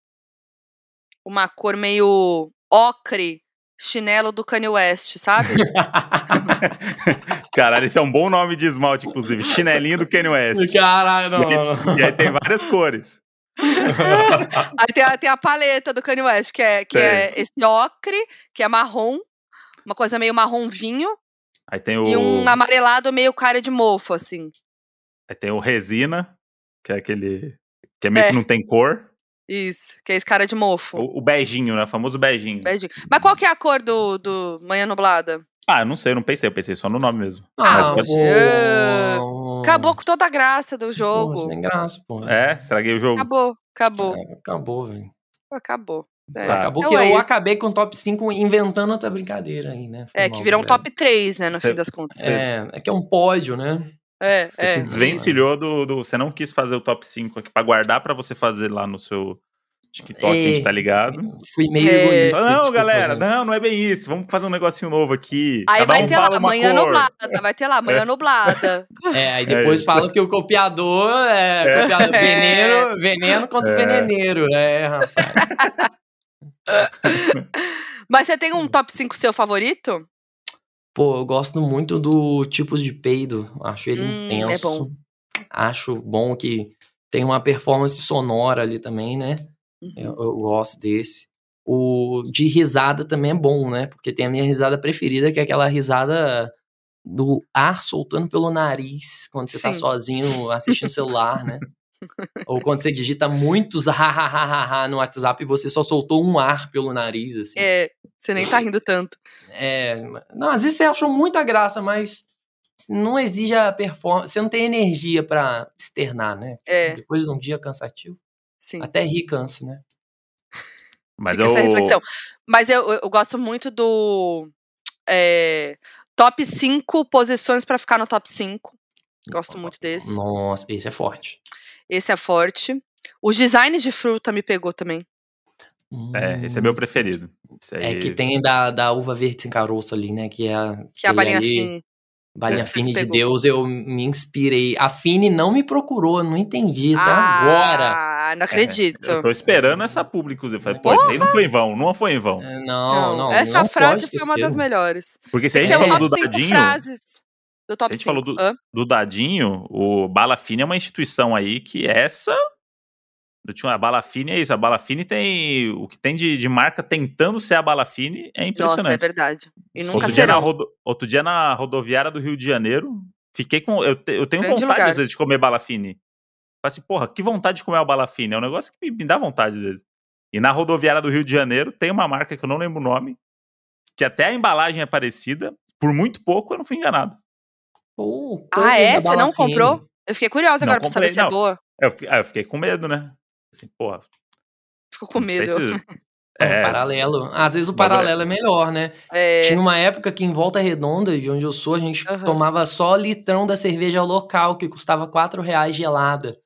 uma cor meio ocre, chinelo do Kanye West, sabe? *laughs* Caralho, esse é um bom nome de esmalte, inclusive. Chinelinho do Kanye West. Caralho, não, não, não. E aí tem várias cores. *laughs* Aí tem a, tem a paleta do Kanye West, que é, que é esse ocre, que é marrom, uma coisa meio marrom vinho, Aí tem o, e um amarelado meio cara de mofo, assim. aí tem o Resina, que é aquele. que é meio É. que não tem cor. Isso, que é esse cara de mofo. O, o beijinho, né? O famoso beijinho. Beijinho. Mas qual que é a cor do, do Manhã Nublada? Ah, eu não sei, eu não pensei, eu pensei só no nome mesmo. Ah, Mas pô. Acabou com toda a graça do Pô, jogo. sem graça, pô. É, estraguei o jogo. Acabou, acabou, É, acabou, velho. acabou. É, Tá. Acabou Então que é eu isso. acabei com o top 5 inventando outra brincadeira aí, né? Foi É, mal, que virou um galera. top 3, né, no Cê- fim das contas. É, é que é um pódio, né? É, Você é. se desvencilhou do, do. Você não quis fazer o top 5 aqui pra guardar pra você fazer lá no seu TikTok, a gente É. tá ligado. Fui meio É. egoísta. Não, desculpa, galera, gente. não, não é bem isso. Vamos fazer um negocinho novo aqui. Aí Cada vai um ter lá, uma manhã cor. nublada, vai ter lá, manhã nublada. *laughs* É, aí É depois isso. falam que o copiador é, É. copiador- É. veneno, veneno contra o É. veneneiro. É, rapaz. *laughs* Mas você tem um top 5 seu favorito? Pô, eu gosto muito do tipos de peido. Acho ele Hum, é intenso. bom. Acho bom que tem uma performance sonora ali também, né? Uhum. Eu, eu gosto desse. O de risada também é bom, né? Porque tem a minha risada preferida, que é aquela risada do ar soltando pelo nariz quando você tá Sim. sozinho assistindo celular, né? *laughs* Ou quando você digita muitos ha, no WhatsApp e você só soltou um ar pelo nariz, assim. É, você nem tá rindo tanto. *laughs* É, não, às vezes você achou muita graça, mas não exige a performance, você não tem energia pra externar, né? É. Depois de um dia cansativo, Sim. até rir cansa, né? Mas Fica eu. Mas eu, eu, gosto muito do é, top 5 posições pra ficar no top 5. Gosto muito desse. Nossa, esse é forte. Esse é forte. Os designs de fruta me pegou também. É, esse é meu preferido. Esse É aí- que tem da, da uva verde sem caroço ali, né? Que é a, Que é a balinha ali, fine. Balinha É. Fine de. Deus, eu me inspirei. A Fine não me procurou, não entendi até agora. Ah, não acredito. É, Eu tô esperando essa pública, inclusive. Falei, pô, isso aí não foi em vão, não foi em vão. É, Não, não. Essa não frase foi uma das melhores. Porque se a gente falou do top 5 Dadinho, frases do top a gente 5. falou do- do Dadinho, o Bala Fine é uma instituição aí que essa. Eu tinha a Bala Fine é isso. A Bala Fine tem. O que tem de, de marca tentando ser a Bala Fine é Nossa, é impressionante. verdade. E nunca outro, dia na rodo- outro dia na rodoviária do Rio de Janeiro, fiquei com. Eu, te- eu tenho Grande vontade, lugar. às vezes, de comer Bala Falei assim, porra, que vontade de comer o Bala Fine. É um negócio que me, me dá vontade, às vezes. E na rodoviária do Rio de Janeiro tem uma marca que eu não lembro o nome, que até a embalagem é parecida. Por muito pouco eu não fui enganado. Ah, é? Você não comprou? Eu fiquei curiosa Não agora pra saber comprei, se é não. boa. Eu, ah, eu fiquei com medo, né? Assim, porra. Ficou com medo. se- *laughs* É, É, paralelo. Às vezes o é- paralelo é melhor, né? É, Tinha uma época que em Volta Redonda, de onde eu sou, a gente Aham. tomava só litrão da cerveja local, que custava 4 reais gelada.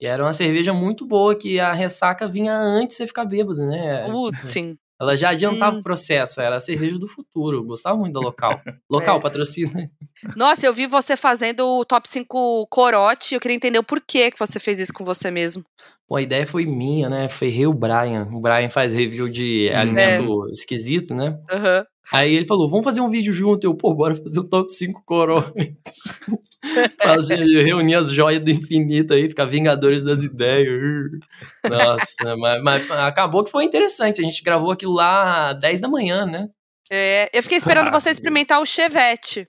E era uma cerveja muito boa, que a ressaca vinha antes de você ficar bêbado, né? putz, sim. Ela já adiantava Hum. o processo, era a cerveja do futuro. Gostava muito da local. *laughs* Local, É. patrocina. Nossa, eu vi você fazendo o top 5 corote. Eu queria entender o porquê que você fez isso com você mesmo. Pô, a ideia foi minha, né? Ferrei o Brian. O Brian faz review de Hum. alimento esquisito, né? Aham. Aí ele falou, vamos fazer um vídeo junto. Eu, pô, bora fazer o top 5 coroas. fazer, reunir as joias do infinito aí, ficar Vingadores das Ideias. *laughs* Nossa, mas, mas acabou que foi interessante. A gente gravou aquilo lá às 10 da manhã, né? É, eu fiquei esperando Ah, você experimentar o chevette.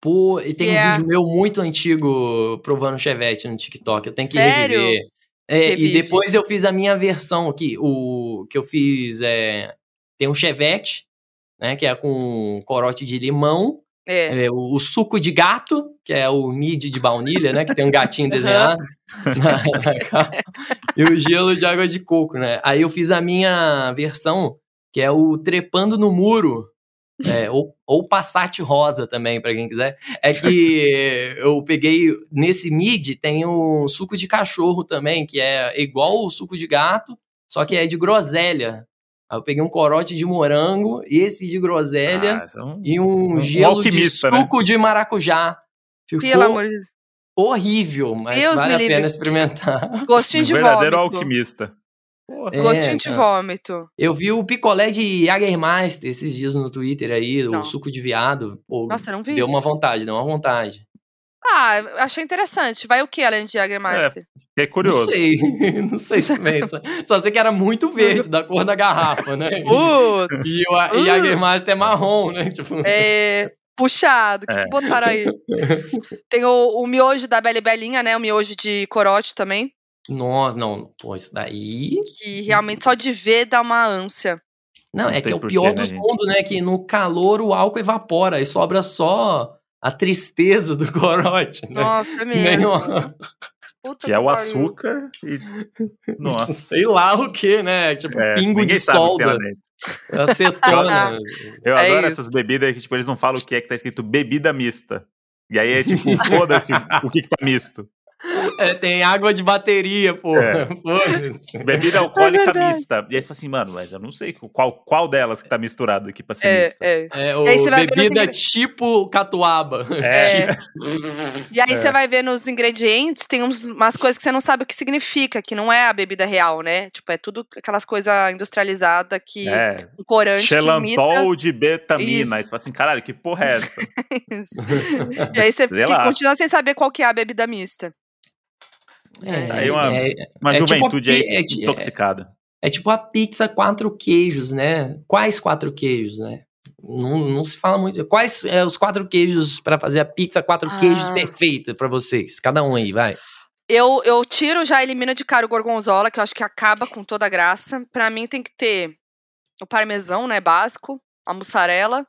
Pô, e tem um Yeah. vídeo meu muito antigo provando chevette no TikTok. Eu tenho que Sério? reviver. É, e depois eu fiz a minha versão aqui. O que eu fiz é. Tem um chevette, né? Que é com corote de limão. É. É, o, o suco de gato, que é o mid de baunilha, né? Que tem um gatinho desenhado. na- na *laughs* capa. e o gelo de água de coco, né? Aí eu fiz a minha versão, que é o trepando no muro. é, ou, ou Passat rosa também, pra quem quiser. É que eu peguei. Nesse mid tem o suco de cachorro também, que é igual o suco de gato, só que é de groselha. Aí eu peguei um corote de morango, esse de groselha ah, então- e um, um gelo de alquimista, né? suco de maracujá. Ficou Pelo amor de Deus. horrível, mas Deus vale a livre. pena experimentar. *laughs* Gostinho um de verdadeiro vômito. alquimista. É, Gostinho de vômito. Eu vi o picolé de Jagermeister esses dias no Twitter aí, Não. o suco de viado. Pô, Nossa, eu não vi deu isso. uma vontade, deu uma vontade. Ah, achei interessante. Vai o que além de Jagermeister? Fiquei curioso. Não sei, *laughs* não sei também. Só, só sei que era muito verde, da cor da garrafa, né? *laughs* Putz, E o Uh. Jagermeister é marrom, né? Tipo, é, puxado. O que, É. que botaram aí? Tem o, o miojo da Bela e Belinha, né? O miojo de corote também. Nossa, não, pô, isso daí. Que realmente só de ver dá uma ânsia. Não, Não é que é o pior né, dos mundos, né? Que no calor o álcool evapora e sobra só a tristeza do *laughs* corote, né? Nossa, é mesmo. Puta Que é o açúcar e. *laughs* Nossa. sei lá o que, né? Tipo, É, pingo de solda, *laughs* acetona. Eu É adoro isso. essas bebidas que, tipo, eles não falam o que é que tá escrito bebida mista. E aí é tipo, foda-se o que que tá misto. É, tem água de bateria, pô. É. *laughs* Bebida alcoólica verdade. mista. E aí você fala assim, mano, mas eu não sei qual, qual delas que tá misturado aqui pra ser É, mista. é. É, o aí você vai ver nos bebida ingre- tipo catuaba. É. É. *laughs* E aí É. você vai ver nos ingredientes, tem uns- umas coisas que você não sabe o que significa, que não é a bebida real, né? Tipo, é tudo aquelas coisas industrializadas que É. um corante Xelantol de betamina. Isso. Aí você fala assim, caralho, que porra é essa? *laughs* isso. E aí você continua sem saber qual que é a bebida mista. É, Aí uma- é, Uma É tipo juventude a aí é intoxicada. é tipo a pizza quatro queijos, né? Quais quatro queijos, né? Não, não se fala muito. Quais é, os quatro queijos para fazer a pizza quatro ah. queijos perfeita para vocês? Cada um aí, vai. Eu, eu tiro, já elimino de cara o gorgonzola, que eu acho que acaba com toda a graça. Para mim tem que ter o parmesão, né, básico, a mussarela.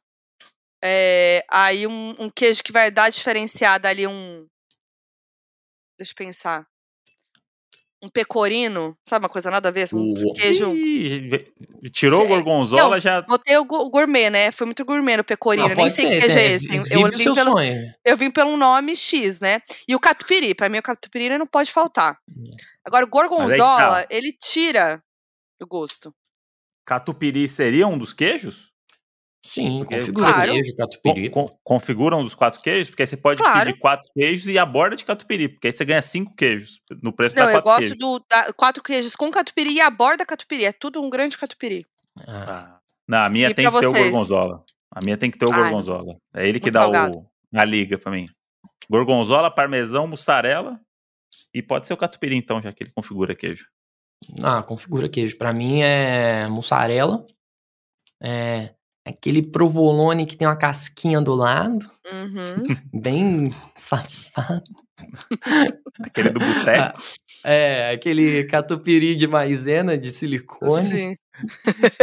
É, aí um, um, queijo que vai dar diferenciada ali um... Deixa eu pensar um pecorino, sabe uma coisa nada a ver? Um uh, queijo. tirou o gorgonzola não, já. Botei o gourmet, né? Foi muito gourmet no pecorino. Não, Nem sei que queijo é, é esse. Eu, eu, vim pelo, eu vim pelo nome X, né? E o catupiry. Pra mim, o catupiry não pode faltar. Agora, o gorgonzola, tá. ele tira o gosto. Catupiry seria um dos queijos? Sim, porque, configura claro. queijo, catupiry. Con, configura um dos quatro queijos, porque aí você pode claro. pedir quatro queijos e a borda de catupiry, porque aí você ganha cinco queijos no preço Não, da quatro queijos. Não, eu gosto do da, quatro queijos com catupiry e a borda catupiry. É tudo um grande catupiry. Ah. ah. Não, a minha e tem que vocês? ter o gorgonzola. A minha tem que ter o Ai, gorgonzola. É ele que dá o, a liga pra mim. Gorgonzola, parmesão, mussarela e pode ser o catupiry então, já que ele configura queijo. Ah, configura queijo. Pra mim é mussarela, é Aquele provolone que tem uma casquinha do lado. Uhum. *laughs* Bem safado. *laughs* aquele do boteco. É, aquele catupiry de maisena de silicone. Sim.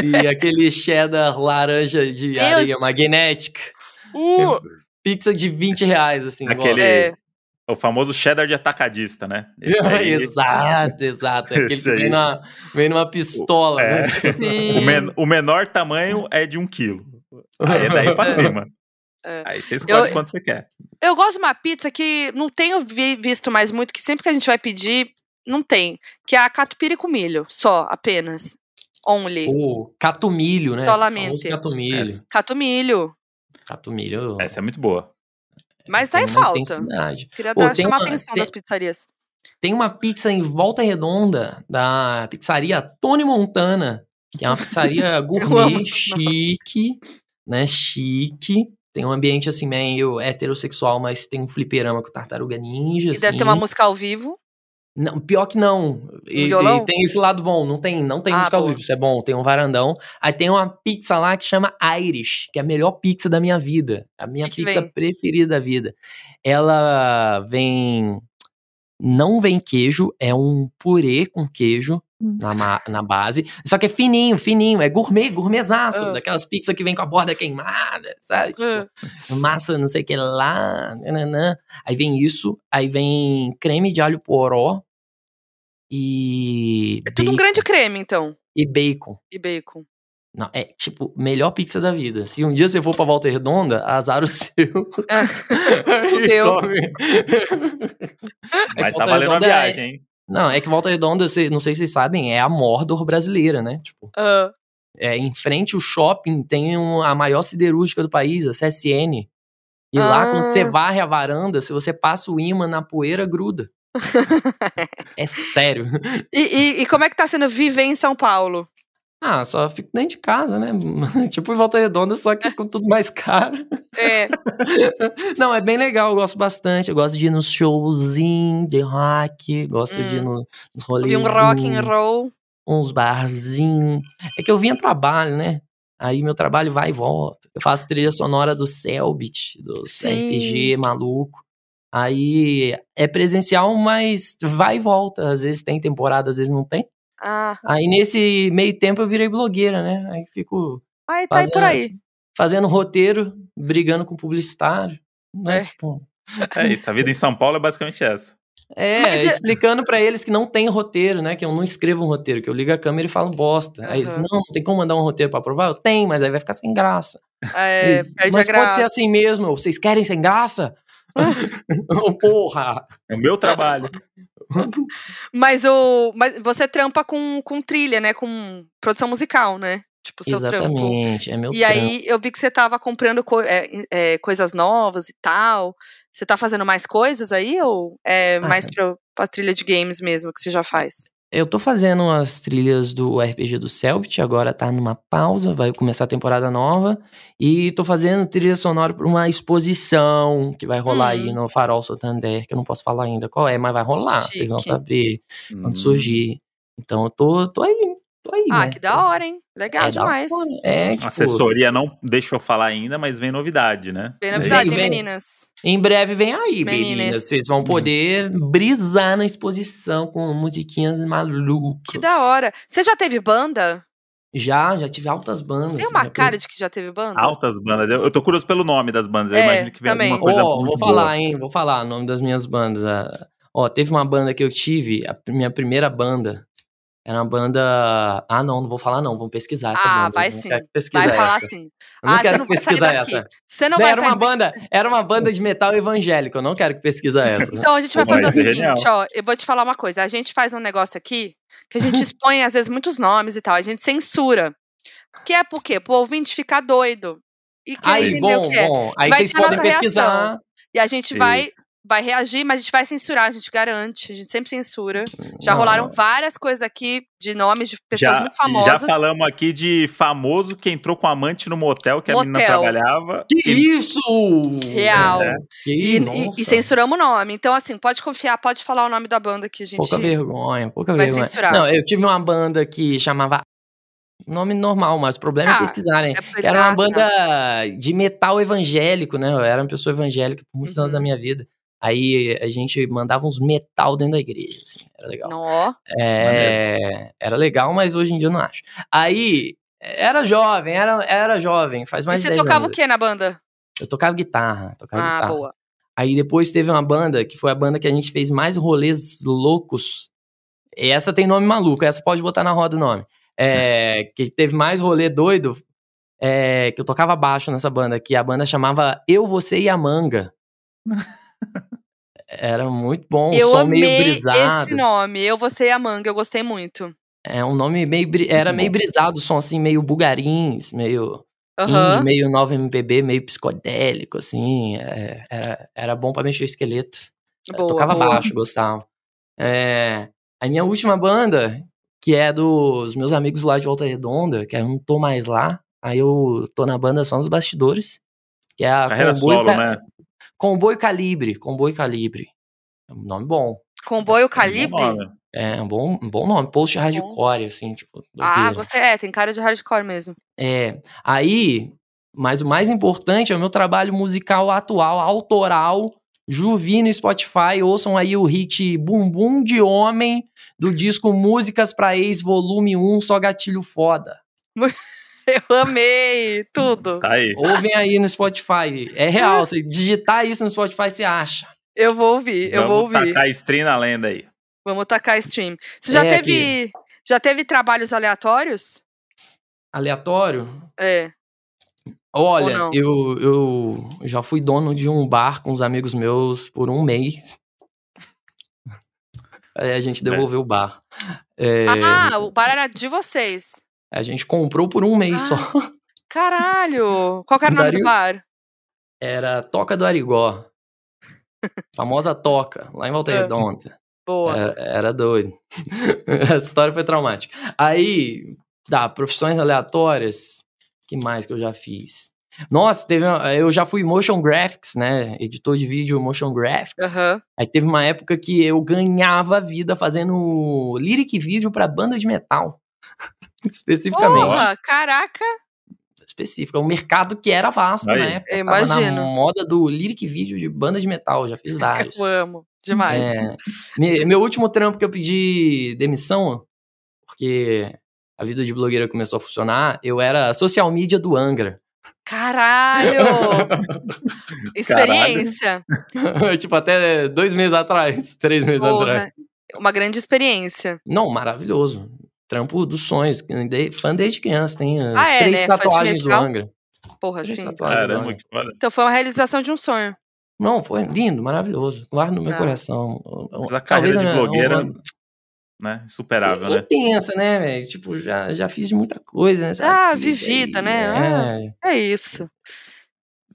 E aquele cheddar laranja de Deus. areia magnética. Uh. Pizza de 20 reais, assim. Aquele, é. O famoso cheddar de atacadista, né? *laughs* Aí... exato, exato. É aquele que vem, numa, vem numa pistola. É. Né? O, men o, menor tamanho é de um quilo. Aí é daí pra *laughs* cima. É. Aí você escolhe eu, quanto você quer. Eu gosto de uma pizza que não tenho vi visto mais muito, que sempre que a gente vai pedir, não tem. Que é a catupiry com milho, só, apenas. Only. O catumilho, né? Solamente. Catumilho. Catumilho. Catumilho. Essa é muito boa. Mas tá em falta. Queria dar, chamar a atenção tem, das pizzarias. Tem uma pizza em Volta Redonda, da pizzaria Tony Montana, que é uma pizzaria *laughs* gourmet, chique, né? Chique. Tem um ambiente assim meio heterossexual, mas tem um fliperama com tartaruga ninja. E assim. deve ter uma música ao vivo. Não, pior que não. E, e, tem esse lado bom. Não tem, não tem ah, música ao vivo. Isso é bom. Tem um varandão. Aí tem uma pizza lá que chama Irish, que é a melhor pizza da minha vida. A minha que pizza que preferida da vida. Ela vem. Não vem queijo, é um purê com queijo hum. na, na base. Só que é fininho, fininho. É gourmet, gourmetzaço. Uh. Daquelas pizzas que vem com a borda queimada, sabe? Uh. massa não sei o que lá. Nananã. Aí vem isso. Aí vem creme de alho poró. E. É tudo bacon. um grande creme, então. E bacon. E bacon. Não, é tipo, melhor pizza da vida. Se um dia você for pra Volta Redonda, azar o *laughs* seu. É. Fudeu. É Mas tá valendo a é viagem, hein? Não, é que Volta Redonda, não sei se vocês sabem, é a Mordor brasileira, né? Tipo, uh. é, em frente o shopping tem um, a maior siderúrgica do país, a CSN. E uh. lá, quando você ah. varre a varanda, se você passa o imã na poeira, gruda. É sério. *laughs* E, e, e, como é que tá sendo viver em São Paulo? Ah, só fico dentro de casa, né? *laughs* tipo em Volta Redonda, só que com tudo mais caro. É. *laughs* Não, é bem legal, eu gosto bastante. Eu gosto de ir nos showzinhos de rock, gosto hum. de ir hum. nos rolês. Um rock and roll. Uns barzinhos. É que eu vim a trabalho, né? Aí meu trabalho vai e volta. Eu faço trilha sonora do Selbit, do RPG maluco. Aí é presencial, mas vai e volta. Às vezes tem temporada, às vezes não tem. Ah. Aí nesse meio tempo eu virei blogueira, né? Aí fico. Aí tá fazendo, aí por aí. Fazendo roteiro, brigando com publicitário. Né? É. Tipo... *laughs* é isso, a vida em São Paulo é basicamente essa. É, Mas, é explicando para eles que não tem roteiro, né? Que eu não escrevo um roteiro, que eu ligo a câmera e falo bosta. Uhum. Aí eles, não, não tem como mandar um roteiro para aprovar? Eu tenho, mas aí vai ficar sem graça. É, eles, mas pode ser assim mesmo, vocês querem sem graça? *laughs* Porra! É o meu trabalho. mas o. Mas você trampa com, com trilha, né? Com produção musical, né? Tipo, seu Exatamente, trampo. é meu E trampo. aí eu vi que você tava comprando co é, é, coisas novas e tal. Você tá fazendo mais coisas aí? Ou é ah, mais pra, pra trilha de games mesmo que você já faz? Eu tô fazendo as trilhas do RPG do Selbit, agora tá numa pausa, vai começar a temporada nova. E tô fazendo trilha sonora pra uma exposição que vai rolar hum. aí no Farol Santander, que eu não posso falar ainda qual é, mas vai rolar, Chique. vocês vão saber hum. quando surgir. Então eu tô, tô aí tô aí, Ah, né? que da hora, hein? Legal É demais. É, tipo, A assessoria não deixou falar ainda, mas vem novidade, né? Bem É novidade, Vem, hein, vem. meninas? Em breve vem aí, Meninas. meninas. Vocês vão poder brisar na exposição com musiquinhas malucas. Que da hora. Você já teve banda? Já, já tive altas bandas. Tem uma cara de que já teve banda? Altas bandas. Eu, eu tô curioso pelo nome das bandas. Eu É, imagino que vem também. alguma coisa Ó, muito vou boa. falar, hein? Vou falar o nome das minhas bandas. ah, Ó, teve uma banda que eu tive, a minha primeira banda. Era uma banda. Ah, não, não vou falar, não. Vamos pesquisar essa Ah, banda. vai eu não sim. Vai falar assim. Eu não ah, quero você não que vai sair pesquisa daqui. essa. Você não Não, vai era sair uma banda, *laughs* era uma banda de metal evangélico. Eu não quero que pesquisa essa. Então a gente vai fazer o é seguinte, genial. ó. Eu vou te falar uma coisa. A gente faz um negócio aqui que a gente *laughs* expõe, às vezes, muitos nomes e tal. A gente censura. Que é por quê? Pro ouvinte ficar doido. E quer Aí, entender bom, o que é. bom. Aí Vai vocês ter a podem nossa pesquisar. reação. E a gente vai, Isso. vai reagir, mas a gente vai censurar, a gente garante. A gente sempre censura. Já Não, rolaram várias coisas aqui de nomes de pessoas Já, muito já famosas. falamos aqui de famoso que entrou com amante no motel que a menina Motel. trabalhava. Que E- isso! Real. É. Que, E, e- e censuramos o nome. Então, assim, pode confiar, pode falar o nome da banda que a gente. Pouca vergonha, pouca vai vergonha. censurar. Não, eu tive uma banda que chamava. Nome normal, mas o problema é Ah, pesquisarem. é porque- Que era uma banda de metal evangélico, né? Eu era uma pessoa evangélica por muitos anos Uhum. da minha vida. Aí a gente mandava uns metal dentro da igreja, assim, era legal. Não, ó. É, era legal, mas hoje em dia eu não acho. Aí, era jovem, era, era jovem, faz mais e de você 10 tocava o anos. que na banda? Eu tocava guitarra, tocava Ah, guitarra. boa. Aí depois teve uma banda, que foi a banda que a gente fez mais rolês loucos. E essa tem nome maluco, essa pode botar na roda o nome. É, *laughs* que teve mais rolê doido, é, que eu tocava baixo nessa banda, que a banda chamava Eu, Você e a Manga. *laughs* Era muito bom, eu som meio amei brisado. esse nome. Eu, você e a manga. Eu gostei muito. É um nome meio. Era meio brisado, o som assim, meio bugarins, meio. Indie, meio 9 MPB, meio psicodélico, assim. é, era, era bom pra mexer o esqueleto. Eu Boa, tocava boa. baixo, gostava. É, a minha última banda, que é dos meus amigos lá de Volta Redonda, que eu não tô mais lá. Aí eu tô na banda só nos bastidores. Que é a Carreira Comboio, solo, Ca- né? Comboio Calibre. Comboio Calibre. É um nome bom. Comboio Bom Calibre? É um bom, um bom nome. Post hardcore, assim, tipo. Ah, doideira. gostei. É, tem cara de hardcore mesmo. É, aí, mas o mais importante é o meu trabalho musical atual, autoral, Juvi no Spotify. Ouçam aí o hit Bumbum de Homem do disco Músicas pra Ex, volume 1, só gatilho foda. *laughs* *laughs* Eu amei tudo. Tá aí. Ouvem aí no Spotify. É real, você digitar isso no Spotify, você acha. Eu vou ouvir, eu vou Vamos ouvir. tacar stream na lenda aí. Vamos tacar stream. Você já É, teve. Já teve trabalhos aleatórios? Aleatório? É. Olha, não? eu, eu já fui dono de um bar com os amigos meus por um mês. *laughs* Aí a gente devolveu o bar. É, Ah, o bar era de vocês. A gente comprou por um mês Ah. só. Caralho! Qual era o nome do bar? Era Toca do Arigó. Famosa Toca, lá em Volta É. Redonda. Boa. Era, era doido. *laughs* Essa história foi traumática. Aí, tá, profissões aleatórias. que mais que eu já fiz? Nossa, teve, uma- eu já fui motion graphics, né? Editor de vídeo motion graphics. Aham. Aí teve uma época que eu ganhava a vida fazendo lyric vídeo pra banda de metal. *laughs* *laughs* Especificamente. Porra, caraca! Específica. Um mercado que era vasto Aí. na época. Eu imagino. na moda do lyric vídeo de banda de metal. Já fiz *laughs* vários. Eu amo. Demais. É, me- meu último trampo que eu pedi demissão, porque a vida de blogueira começou a funcionar, eu era social media do Angra. Caralho! *laughs* Experiência. tipo, até dois meses atrás, três meses atrás. Porra. Uma grande experiência. Não, maravilhoso. Trampo dos sonhos. de- Fã desde criança. Tem uh, Ah, é, três né? De tatuagens do? Angra. Porra, Três sim. tatuagens do Caramba, Angra. que foda. Então foi uma realização de um sonho. Não, foi lindo, maravilhoso. Guardo no meu Ah. coração. Mas a carreira de minha- blogueira, uma- né? Insuperável, é né? intensa, né, velho? Tipo, já, já fiz de muita coisa, né? Ah, vivida, aí, né? É. É isso.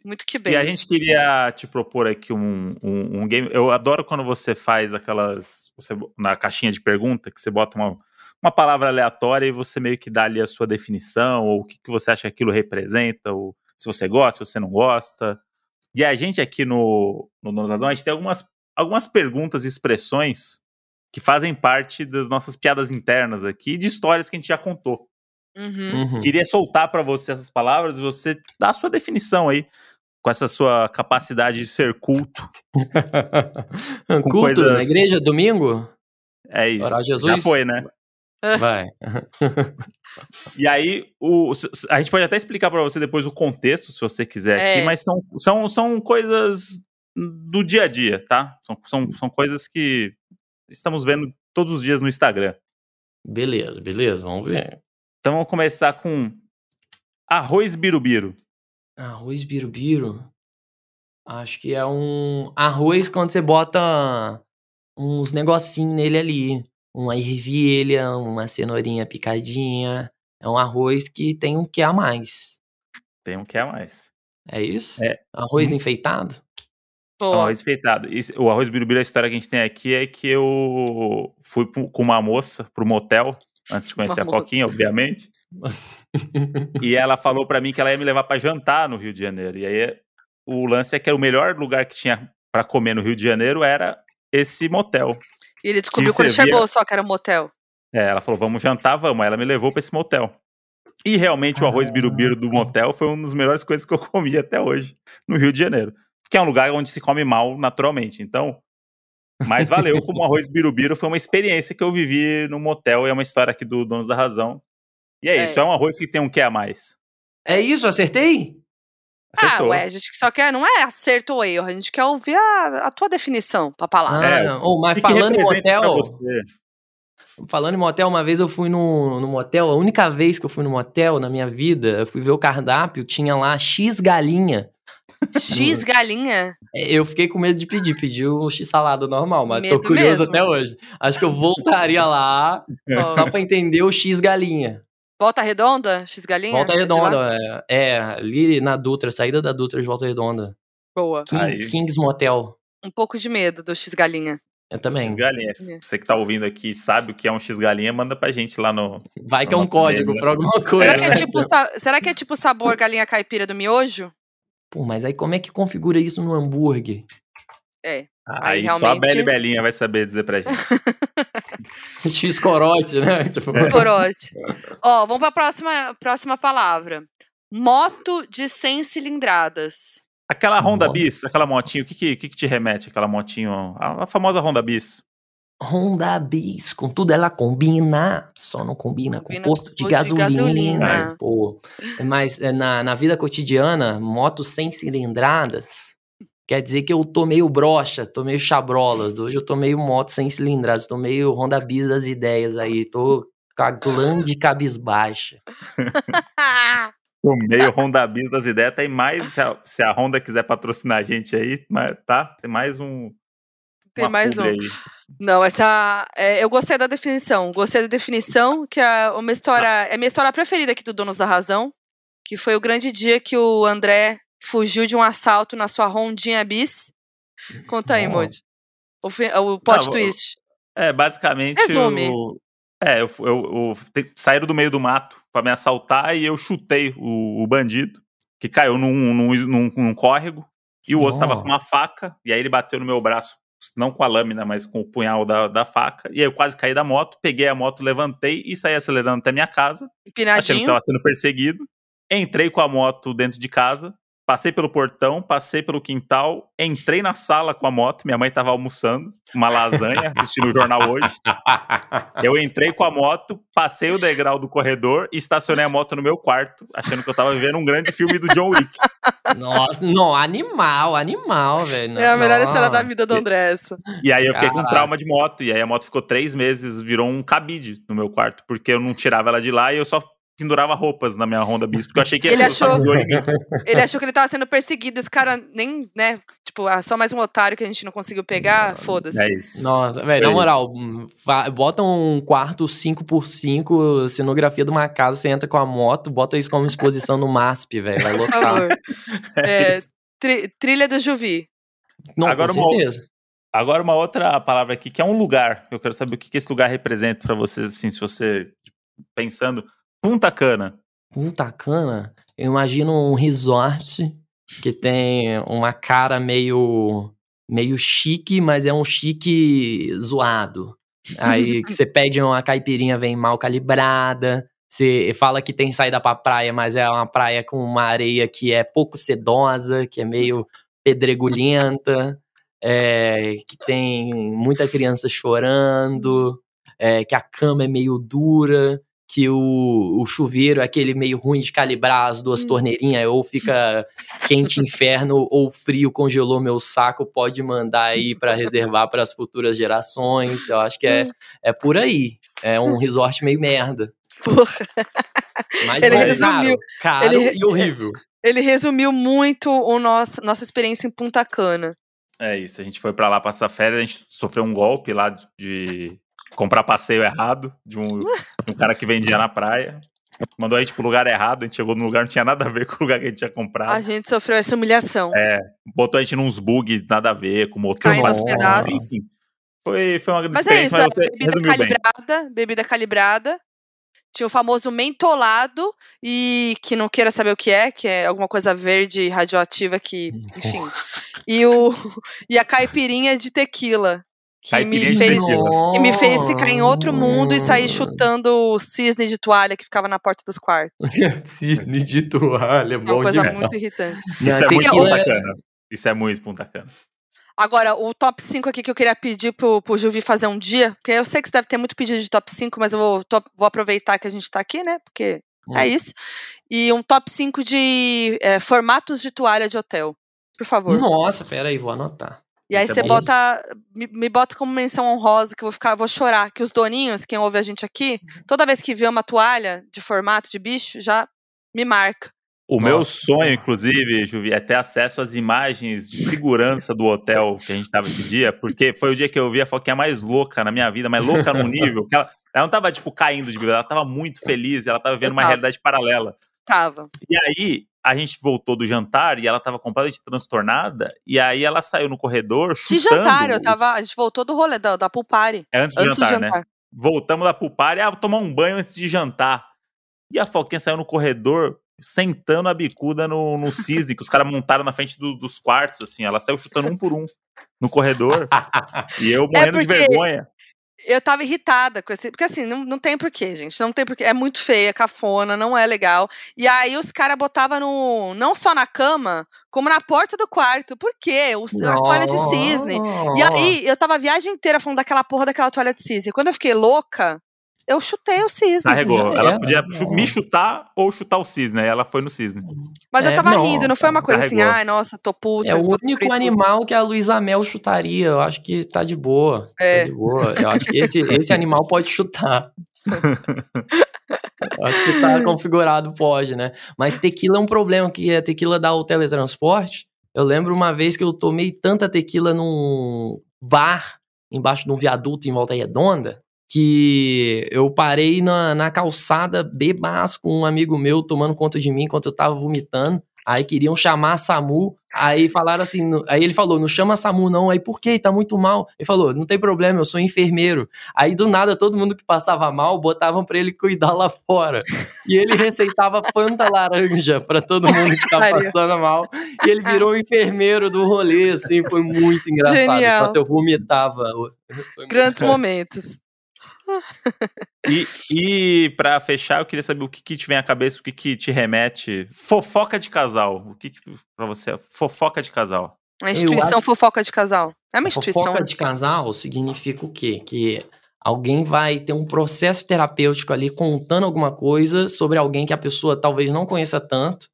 Muito que bem. E a gente queria te propor aqui um, um, um game. Eu adoro quando você faz aquelas. Você, na caixinha de pergunta, que você bota uma, uma palavra aleatória e você meio que dá ali a sua definição, ou o que, que você acha que aquilo representa, ou se você gosta, se você não gosta. E a gente aqui no, no Donos Razão, a gente tem algumas, algumas perguntas e expressões que fazem parte das nossas piadas internas aqui, de histórias que a gente já contou. Uhum. Uhum. Queria soltar para você essas palavras e você dar a sua definição aí, com essa sua capacidade de ser culto. *laughs* Culto coisas- na igreja, domingo? É isso. Orar Jesus? Já foi, né? Vai. *laughs* E aí, o, a gente pode até explicar para você depois o contexto, se você quiser aqui, É. mas são, são, são coisas do dia a dia, tá? São, são, são coisas que estamos vendo todos os dias no Instagram. Beleza, beleza, vamos ver. Então vamos começar com arroz birubiru. Arroz birubiru. Acho que é um arroz quando você bota uns negocinhos nele ali. Uma ervilha, uma cenourinha picadinha. É um arroz que tem um que a mais. Tem um que é mais. É isso? É. Arroz Uhum. enfeitado? É um Boa. arroz feitado. Esse- o arroz birubiru, a história que a gente tem aqui é que eu fui com uma moça pro motel, antes de conhecer Uma a moça. Foquinha, obviamente. *laughs* E ela falou pra mim que ela ia me levar pra jantar no Rio de Janeiro. E aí o lance é que o melhor lugar que tinha pra comer no Rio de Janeiro era esse motel. E ele descobriu quando servia- chegou só que era um motel. É, ela falou: "Vamos jantar, vamos". Aí ela me levou pra esse motel. E realmente o arroz birubiru do motel foi uma das melhores coisas que eu comi até hoje no Rio de Janeiro. Que é um lugar onde se come mal naturalmente. Então, mas valeu como *laughs* arroz birubiru foi uma experiência que eu vivi no motel e é uma história aqui do Donos da Razão. E é, É. isso, é um arroz que tem um que a mais. É isso, acertei? Acertou. Ah, ué, a gente só quer, não é acerto ou erro, a gente quer ouvir a, a tua definição pra palavra. Ah, É, oh, mas falando em motel, falando em motel, uma vez eu fui no, no motel, a única vez que eu fui no motel na minha vida, eu fui ver o cardápio, tinha lá X galinha. X galinha. É, Eu fiquei com medo de pedir, pedi o X salada normal, mas tô Medo curioso mesmo. até hoje. Acho que eu voltaria lá *laughs* só pra entender o X galinha. Volta redonda? X galinha? Volta? Redonda, é, é, ali na Dutra, saída da Dutra de Volta Redonda. Boa. King-. Kings Motel. Um pouco de medo do X galinha. Eu também. X-galinha. É. Você que tá ouvindo aqui e sabe o que é um X-galinha, manda pra gente lá no. Vai que é um código lembra. pra alguma coisa. Será que, é né? tipo, será que é tipo sabor galinha caipira do miojo? Pô, mas aí como é que configura isso no hambúrguer? É. Aí, Aí, só a realmente- e Belinha vai saber dizer pra gente. *laughs* *laughs* X corote, né? *laughs* Tipo, Corote. *laughs* Ó, vamos pra próxima, próxima palavra. Moto de 100 cilindradas. Aquela Honda. Bis, aquela motinho, o que, que, que que te remete aquela motinho? A, a famosa Honda Bis. Honda Bis, com tudo ela combina, só não combina, Combina com posto de posto de gasolina. gasolina. Pô, mas é, na, na vida cotidiana, moto sem cilindradas, quer dizer que eu tô meio broxa, tô meio chabrolas. Hoje eu tô meio moto sem cilindradas, tô meio Honda Bis das ideias aí, tô com a glande cabisbaixa. *laughs* O meio Honda Bis das ideias tem mais. Se a, se a Honda quiser patrocinar a gente aí, tá? Tem mais um. Tem mais um. aí. Não, essa. é, eu gostei da definição. Gostei da definição, que é uma história. É a minha história preferida aqui do Donos da Razão. Que foi o grande dia que o André fugiu de um assalto na sua rondinha bis. Conta aí. Moody. O, o plot Não, twist. É, basicamente. Resume. Eu, é, eu, eu, eu te- saíram do meio do mato pra me assaltar e eu chutei o, o bandido, que caiu num, num, num, num córrego, e o outro tava Ó. com uma faca, e aí ele bateu no meu braço, não com a lâmina, mas com o punhal da, da faca, e aí eu quase caí da moto, peguei a moto, levantei e saí acelerando até minha casa, achando que Empinadinho. tava sendo perseguido. Entrei com a moto dentro de casa, passei pelo portão, passei pelo quintal, entrei na sala com a moto. Minha mãe tava almoçando, uma lasanha, *laughs* assistindo o jornal hoje. Eu entrei com a moto, passei o degrau do corredor e estacionei a moto no meu quarto, achando que eu tava vivendo um grande filme do John Wick. Nossa, não, animal, animal, velho. É a melhor Nossa. história da vida do André, essa. E aí eu fiquei com trauma de moto. E aí a moto ficou três meses, virou um cabide no meu quarto, porque eu não tirava ela de lá e eu só pendurava roupas na minha Honda Bis, porque eu achei que ia Ele achou-. Ele achou que ele tava sendo perseguido. Esse cara nem, né? Tipo, ah, só mais um otário que a gente não conseguiu pegar. Foda-se. É isso. Nossa, velho, Foi na moral, bota um quarto 5x5, cenografia de uma casa, você entra com a moto, bota isso como exposição no MASP, velho, vai Por lotar. favor. *laughs* É, isso. tri- trilha do Juvi. Não, Agora com uma- certeza. Agora uma outra palavra aqui, que é um lugar. Eu quero saber o que que esse lugar representa pra vocês, assim, se você tipo, pensando. Punta Cana. Punta Cana, eu imagino um resort que tem uma cara meio meio chique, mas é um chique zoado. Aí *laughs* que você pede uma caipirinha, vem mal calibrada. Você fala que tem saída pra praia, mas é uma praia com uma areia que é pouco sedosa, que é meio pedregulhenta, é, que tem muita criança chorando, é, que a cama é meio dura, que o, o chuveiro é aquele meio ruim de calibrar as duas hum. torneirinhas, ou fica quente inferno *laughs* ou frio congelou meu saco, pode mandar aí para reservar para as futuras gerações. Eu acho que é, hum. é por aí. É um resort meio merda. Porra. Mas ele resumiu, caro, caro ele, e horrível. Ele resumiu muito o nosso, nossa experiência em Punta Cana. É isso, a gente foi para lá passar férias, a gente sofreu um golpe lá de comprar passeio errado de um, de um cara que vendia na praia. Mandou a gente pro lugar errado, a gente chegou no lugar, não tinha nada a ver *laughs* com o lugar que a gente tinha comprado. A gente sofreu essa humilhação. É, botou a gente nos bugs, nada a ver, com motor. Caindo aos pedaços. Enfim, foi, foi uma grande mas experiência, é isso, mas você bebida calibrada, bem. bebida calibrada. Tinha o famoso mentolado e que não queira saber o que é, que é alguma coisa verde radioativa que, *laughs* enfim. e o *laughs* e a caipirinha de tequila, que me, fez, que me fez ficar em outro mundo e sair chutando o cisne de toalha que ficava na porta dos quartos. *laughs* cisne de toalha, bom Uma coisa demais. muito irritante. Isso é muito Punta Cana. Isso é muito Punta Cana. Agora, o top 5 aqui que eu queria pedir pro, pro Juvi fazer um dia, porque eu sei que você deve ter muito pedido de top 5, mas eu vou, top, vou aproveitar que a gente tá aqui, né? Porque hum. é isso. E um top 5 de é, formatos de toalha de hotel. Por favor. Nossa, pera aí, vou anotar. E aí você é bota, me, me, bota como menção honrosa, que eu vou ficar, vou chorar. Que os doninhos, quem ouve a gente aqui, uhum. toda vez que vê uma toalha de formato de bicho, já me marca. O Nossa. meu sonho, inclusive, Juvi, é ter acesso às imagens de segurança do hotel que a gente estava esse dia, porque foi o dia que eu vi a Foquinha mais louca na minha vida, mais louca num nível, que ela, ela não tava, tipo, caindo de bebida, ela tava muito feliz, ela tava vendo uma realidade paralela. Tava. E aí, a gente voltou do jantar e ela tava completamente transtornada. E aí ela saiu no corredor chutando. Que jantar? Eu tava, a gente voltou do rolê da, da Pulpari. É antes do, antes jantar, do jantar, né? Voltamos da Pulpari, ah, vou tomar um banho antes de jantar. E a Foquinha saiu no corredor sentando a bicuda no, no cisne que os caras montaram na frente do, dos quartos, assim. Ela saiu chutando um por um no corredor. e eu *laughs* é morrendo é porque... de vergonha eu tava irritada com esse. Porque assim, não, não tem porquê, gente. Não tem porquê. É muito feia, cafona, não é legal. E aí os caras botavam no. Não só na cama, como na porta do quarto. Por quê? O, a toalha de cisne. E aí eu tava a viagem inteira falando daquela porra daquela toalha de cisne. Quando eu fiquei louca, eu chutei o cisne. Carregou. Ela podia me chutar ou chutar o cisne. Ela foi no cisne. Mas é, eu tava não, rindo, não foi uma coisa assim, carregou. assim, ai, nossa, tô puta. É o único animal que a Luísa Mel chutaria. Eu acho que tá de boa. É. Tá de boa. Eu acho que esse, esse animal pode chutar. *laughs* acho que tá configurado, pode, né? Mas tequila é um problema, que a tequila dá o teletransporte. Eu lembro uma vez que eu tomei tanta tequila num bar embaixo de um viaduto em Volta Redonda que eu parei na, na calçada bebaço com um amigo meu tomando conta de mim enquanto eu tava vomitando. Aí queriam chamar a SAMU. Aí falaram assim. Aí ele falou: não chama a SAMU, não. Aí por quê? Tá muito mal. Ele falou: não tem problema, eu sou enfermeiro. Aí do nada, todo mundo que passava mal botavam pra ele cuidar lá fora. E ele receitava Fanta laranja pra todo mundo que tava passando mal. E ele virou o enfermeiro do rolê, assim. Foi muito engraçado. Genial. Enquanto eu vomitava. Grandes *laughs* momentos e, e para fechar, eu queria saber o que, que te vem à cabeça, o que, que te remete. Fofoca de casal. O que, que para você é fofoca de casal? Uma instituição acho... fofoca de casal. É uma instituição. Fofoca de casal significa o quê? Que alguém vai ter um processo terapêutico ali contando alguma coisa sobre alguém que a pessoa talvez não conheça tanto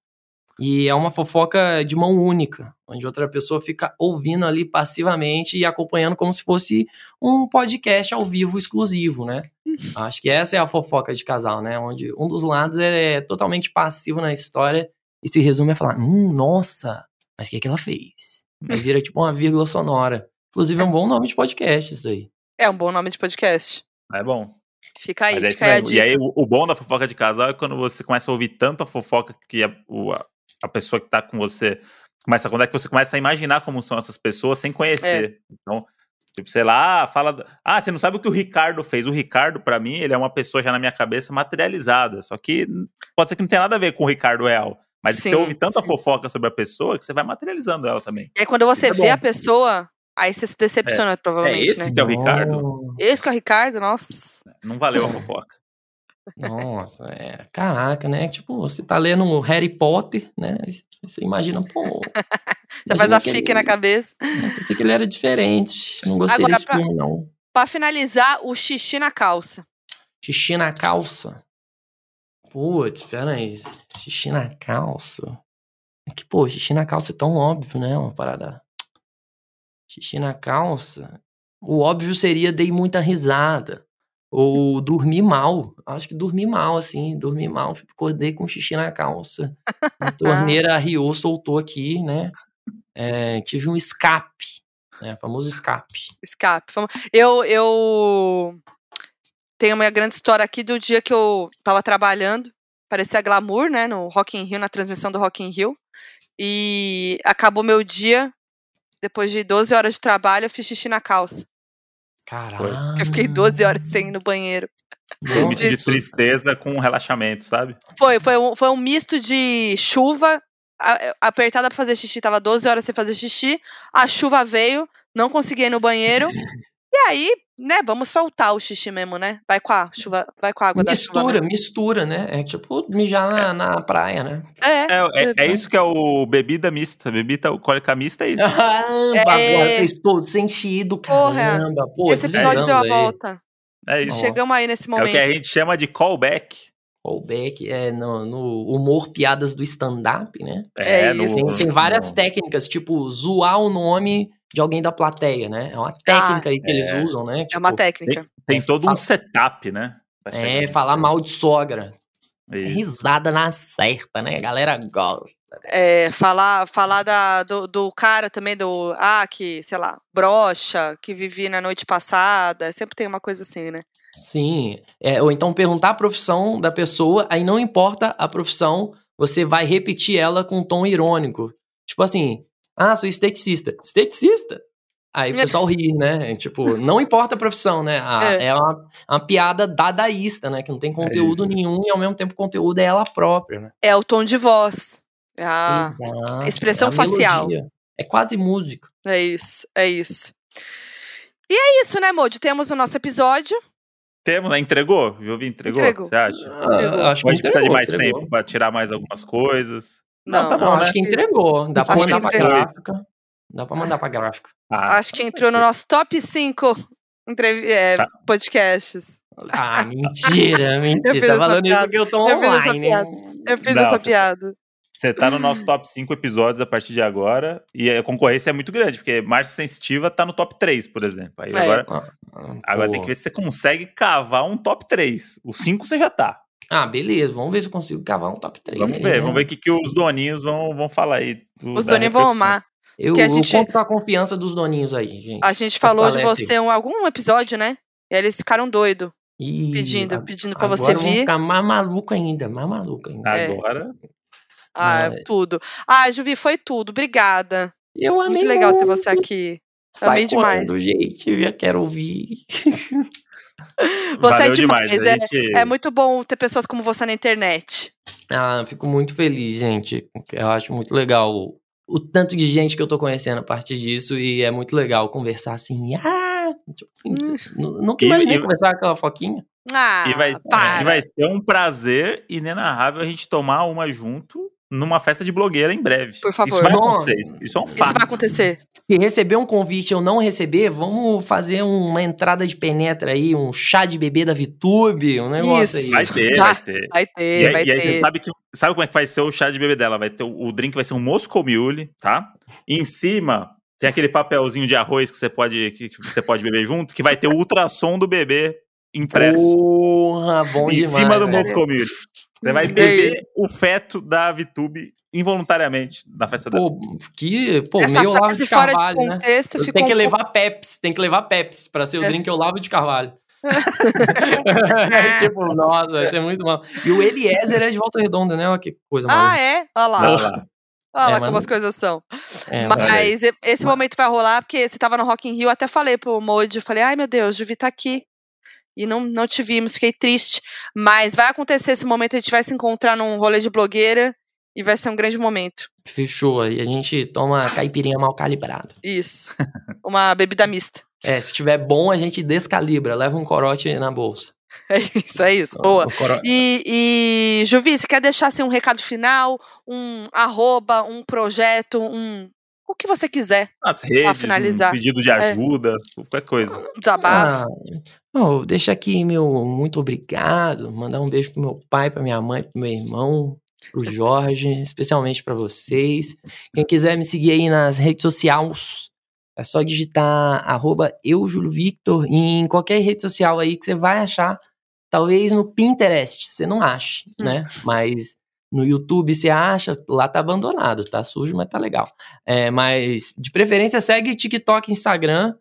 e é uma fofoca de mão única, onde outra pessoa fica ouvindo ali passivamente e acompanhando como se fosse um podcast ao vivo exclusivo, né? Acho que essa é a fofoca de casal, né? Onde um dos lados é totalmente passivo na história e se resume a falar: hum, nossa, mas o que, é que ela fez? Aí vira tipo uma vírgula sonora. Inclusive é um bom nome de podcast isso aí. É um bom nome de podcast. É bom. Fica aí, é fica aí E aí, o, o, bom da fofoca de casal é quando você começa a ouvir tanto a fofoca que a, o, a pessoa que está com você começa quando é que você começa a imaginar como são essas pessoas sem conhecer. É. Então, tipo, sei lá, fala, ah, você não sabe o que o Ricardo fez. O Ricardo para mim, ele é uma pessoa já na minha cabeça materializada, só que pode ser que não tenha nada a ver com o Ricardo real. Mas sim, você ouve tanta sim. fofoca sobre a pessoa que você vai materializando ela também. E aí, quando você é vê bom. a pessoa, Aí você se decepciona, provavelmente, É esse né? que é o Ricardo? Esse que é o Ricardo, nossa. Não valeu a *laughs* fofoca. Nossa, é. Caraca, né? Tipo, você tá lendo o Harry Potter, né? Você imagina, pô. *laughs* Você faz a fique na cabeça. Pensei que ele era diferente. Não gostei Agora, desse pra- filme, não. Pra finalizar, o xixi na calça. Xixi na calça. Putz, aí. Xixi na calça. É que, pô, xixi na calça é tão óbvio, né? Uma parada. Xixi na calça. O óbvio seria dei muita risada. Ou dormir mal. Acho que dormi mal, assim. Dormi mal. Acordei com xixi na calça. A *laughs* torneira riou, soltou aqui, né? É, tive um escape. Né? Famoso escape. Escape. Eu, eu tenho uma grande história aqui do dia que eu tava trabalhando. Parecia glamour, né? No Rock in Rio, na transmissão do Rock in Rio. E acabou meu dia. Depois de 12 horas de trabalho, eu fiz xixi na calça. Caralho. Eu fiquei 12 horas sem ir no banheiro. Limite de Isso. tristeza com relaxamento, sabe? Foi, foi um, foi um misto de chuva, apertada pra fazer xixi, tava 12 horas sem fazer xixi, a chuva veio, não consegui ir no banheiro, e aí, né, vamos soltar o xixi mesmo, né? Vai com a chuva, vai com a água da chuva. Mistura, mistura, né? É tipo mijar na, na praia, né? né? É, É, é, é isso que é o bebida mista. Bebida alcoólica mista é *laughs* isso. Caramba, É. agora fez todo sentido, Porra, caramba. Pô, esse episódio deu a volta. É isso. Chegamos aí nesse É o momento. que a gente chama de callback. Callback é no, no humor piadas do stand-up, né? É no- isso. Tem, tem várias no- técnicas, tipo zoar o nome de alguém da plateia, né? É uma técnica aí que eles é. usam, né? É Tipo, uma técnica. Tem É, todo fala- um setup, né? É, falar mal de sogra. Isso. Risada na certa, né? A galera gosta. É, falar falar da, do, do cara também, do. Ah, que, sei lá, brocha, que vivi na noite passada. Sempre tem uma coisa assim, né? Sim. É, ou então perguntar a profissão da pessoa, aí não importa a profissão, você vai repetir ela com um tom irônico. Tipo assim, ah, sou esteticista. Esteticista? Aí o pessoal ri, né? Tipo, não importa a profissão, né? A- É. é uma, uma piada dadaísta, né? Que não tem conteúdo isso. nenhum e ao mesmo tempo o conteúdo é ela própria, né? É o tom de voz. É a- Exato, expressão é a facial. melodia. É quase música. É isso, é isso. E é isso, né, Modi? Temos o nosso episódio. Temos, né? Entregou? O Jovi entregou? Entregou. Você acha? Entregou. Ah, acho que Ou a gente precisa de mais entregou. tempo pra tirar mais algumas coisas? Não, tá Não, bom, acho né? que entregou. Dá pra mandar pra gráfica. Dá pra mandar pra gráfica. Ah, Acho que entrou no nosso top 5 entrev- é, Tá. podcasts. Ah, *laughs* mentira, Eu mentira. fiz Tá falando isso porque eu tô Eu fiz essa online. piada. Eu fiz Não, essa você- piada. Você tá no nosso top 5 episódios a partir de agora. E a concorrência é muito grande, porque Marcha Sensitiva tá no top 3, por exemplo. Aí É. agora, Ah, agora pô. tem que ver se você consegue cavar um top 3. O 5 você já tá. Ah, beleza. Vamos ver se eu consigo cavar um top 3. Vamos ver, vamos ver o que, que os doninhos vão, vão falar aí. do- Os doninhos vão amar. Eu, que a eu gente- conto com a confiança dos doninhos aí, gente. A gente falou de você em algum episódio, né? E aí eles ficaram doidos, pedindo, a- pedindo pra agora você vão vir. ficar mais maluco ainda, mais maluco ainda. É. Agora, Ah, Não, é- tudo. Ah, Juvi, foi tudo. Obrigada. Eu amei Muito legal ter muito. você aqui. Sai amei demais. correndo, gente. Eu já quero ouvir. *laughs* Você é valeu demais. demais. É, gente... é muito bom ter pessoas como você na internet. Ah, fico muito feliz, gente. Eu acho muito legal o, o tanto de gente que eu tô conhecendo a partir disso e é muito legal conversar assim. Ah, tipo assim, Hum. nu- nunca imaginei e- conversar com aquela foquinha. Ah, E vai, para. e vai ser um prazer inenarrável a gente tomar uma junto numa festa de blogueira em breve. Por favor. Isso vai acontecer. Isso, isso é um Isso vai fato. acontecer. Se receber um convite e eu não receber, vamos fazer uma entrada de penetra aí, um chá de bebê da Vitube, um negócio Isso. Vai aí. ter, Já. vai ter. Vai E ter, aí, vai e aí ter. você sabe que sabe como é que vai ser o chá de bebê dela? Vai ter o, drink vai ser um Moscow Mule, tá? E em cima tem aquele papelzinho de arroz que você pode que, que você pode beber junto, que vai ter o ultrassom do bebê impresso Porra, bom em demais. cima do velho. Moscow Mule. Você vai E beber o feto da VTube involuntariamente na festa dela. Pô, que, pô, Essa meio Olavo de fora de Carvalho, né? contexto ficou Tem que um pouco- levar Peps, tem que levar Peps pra ser o É. drink Olavo de Carvalho. *laughs* *laughs* tipo, nossa, vai ser muito bom. E o Eliezer é de Volta Redonda, né? Olha que coisa Ah, maluca. é? Olha lá. Olha lá. Olha lá É, como mas as coisas são. É, Mas esse momento vai rolar porque você tava no Rock in Rio, eu até falei pro Moji, eu falei, ai meu Deus, Juvi tá aqui. E não, não te vimos, fiquei triste. Mas vai acontecer esse momento, a gente vai se encontrar num rolê de blogueira E vai ser um grande momento. Fechou. E a gente toma caipirinha mal calibrada. Isso. Uma bebida mista. É, se tiver bom, a gente descalibra, leva um corote na bolsa. É isso, é isso. Boa. E, e Juvi, você quer deixar assim, um recado final, um arroba, um projeto, um. O que você quiser. As redes, finalizar. um pedido de é. ajuda, é. qualquer coisa. Desabafo. Ah, oh, deixa aqui meu muito obrigado, mandar um beijo pro meu pai, pra minha mãe, pro meu irmão, pro Jorge, especialmente para vocês. Quem quiser me seguir aí nas redes sociais, é só digitar arroba eujulio-victor em qualquer rede social aí que você vai achar. Talvez no Pinterest você não ache, hum. né? Mas no YouTube você acha, lá tá abandonado, tá sujo, mas tá legal. É, mas de preferência segue TikTok, Instagram,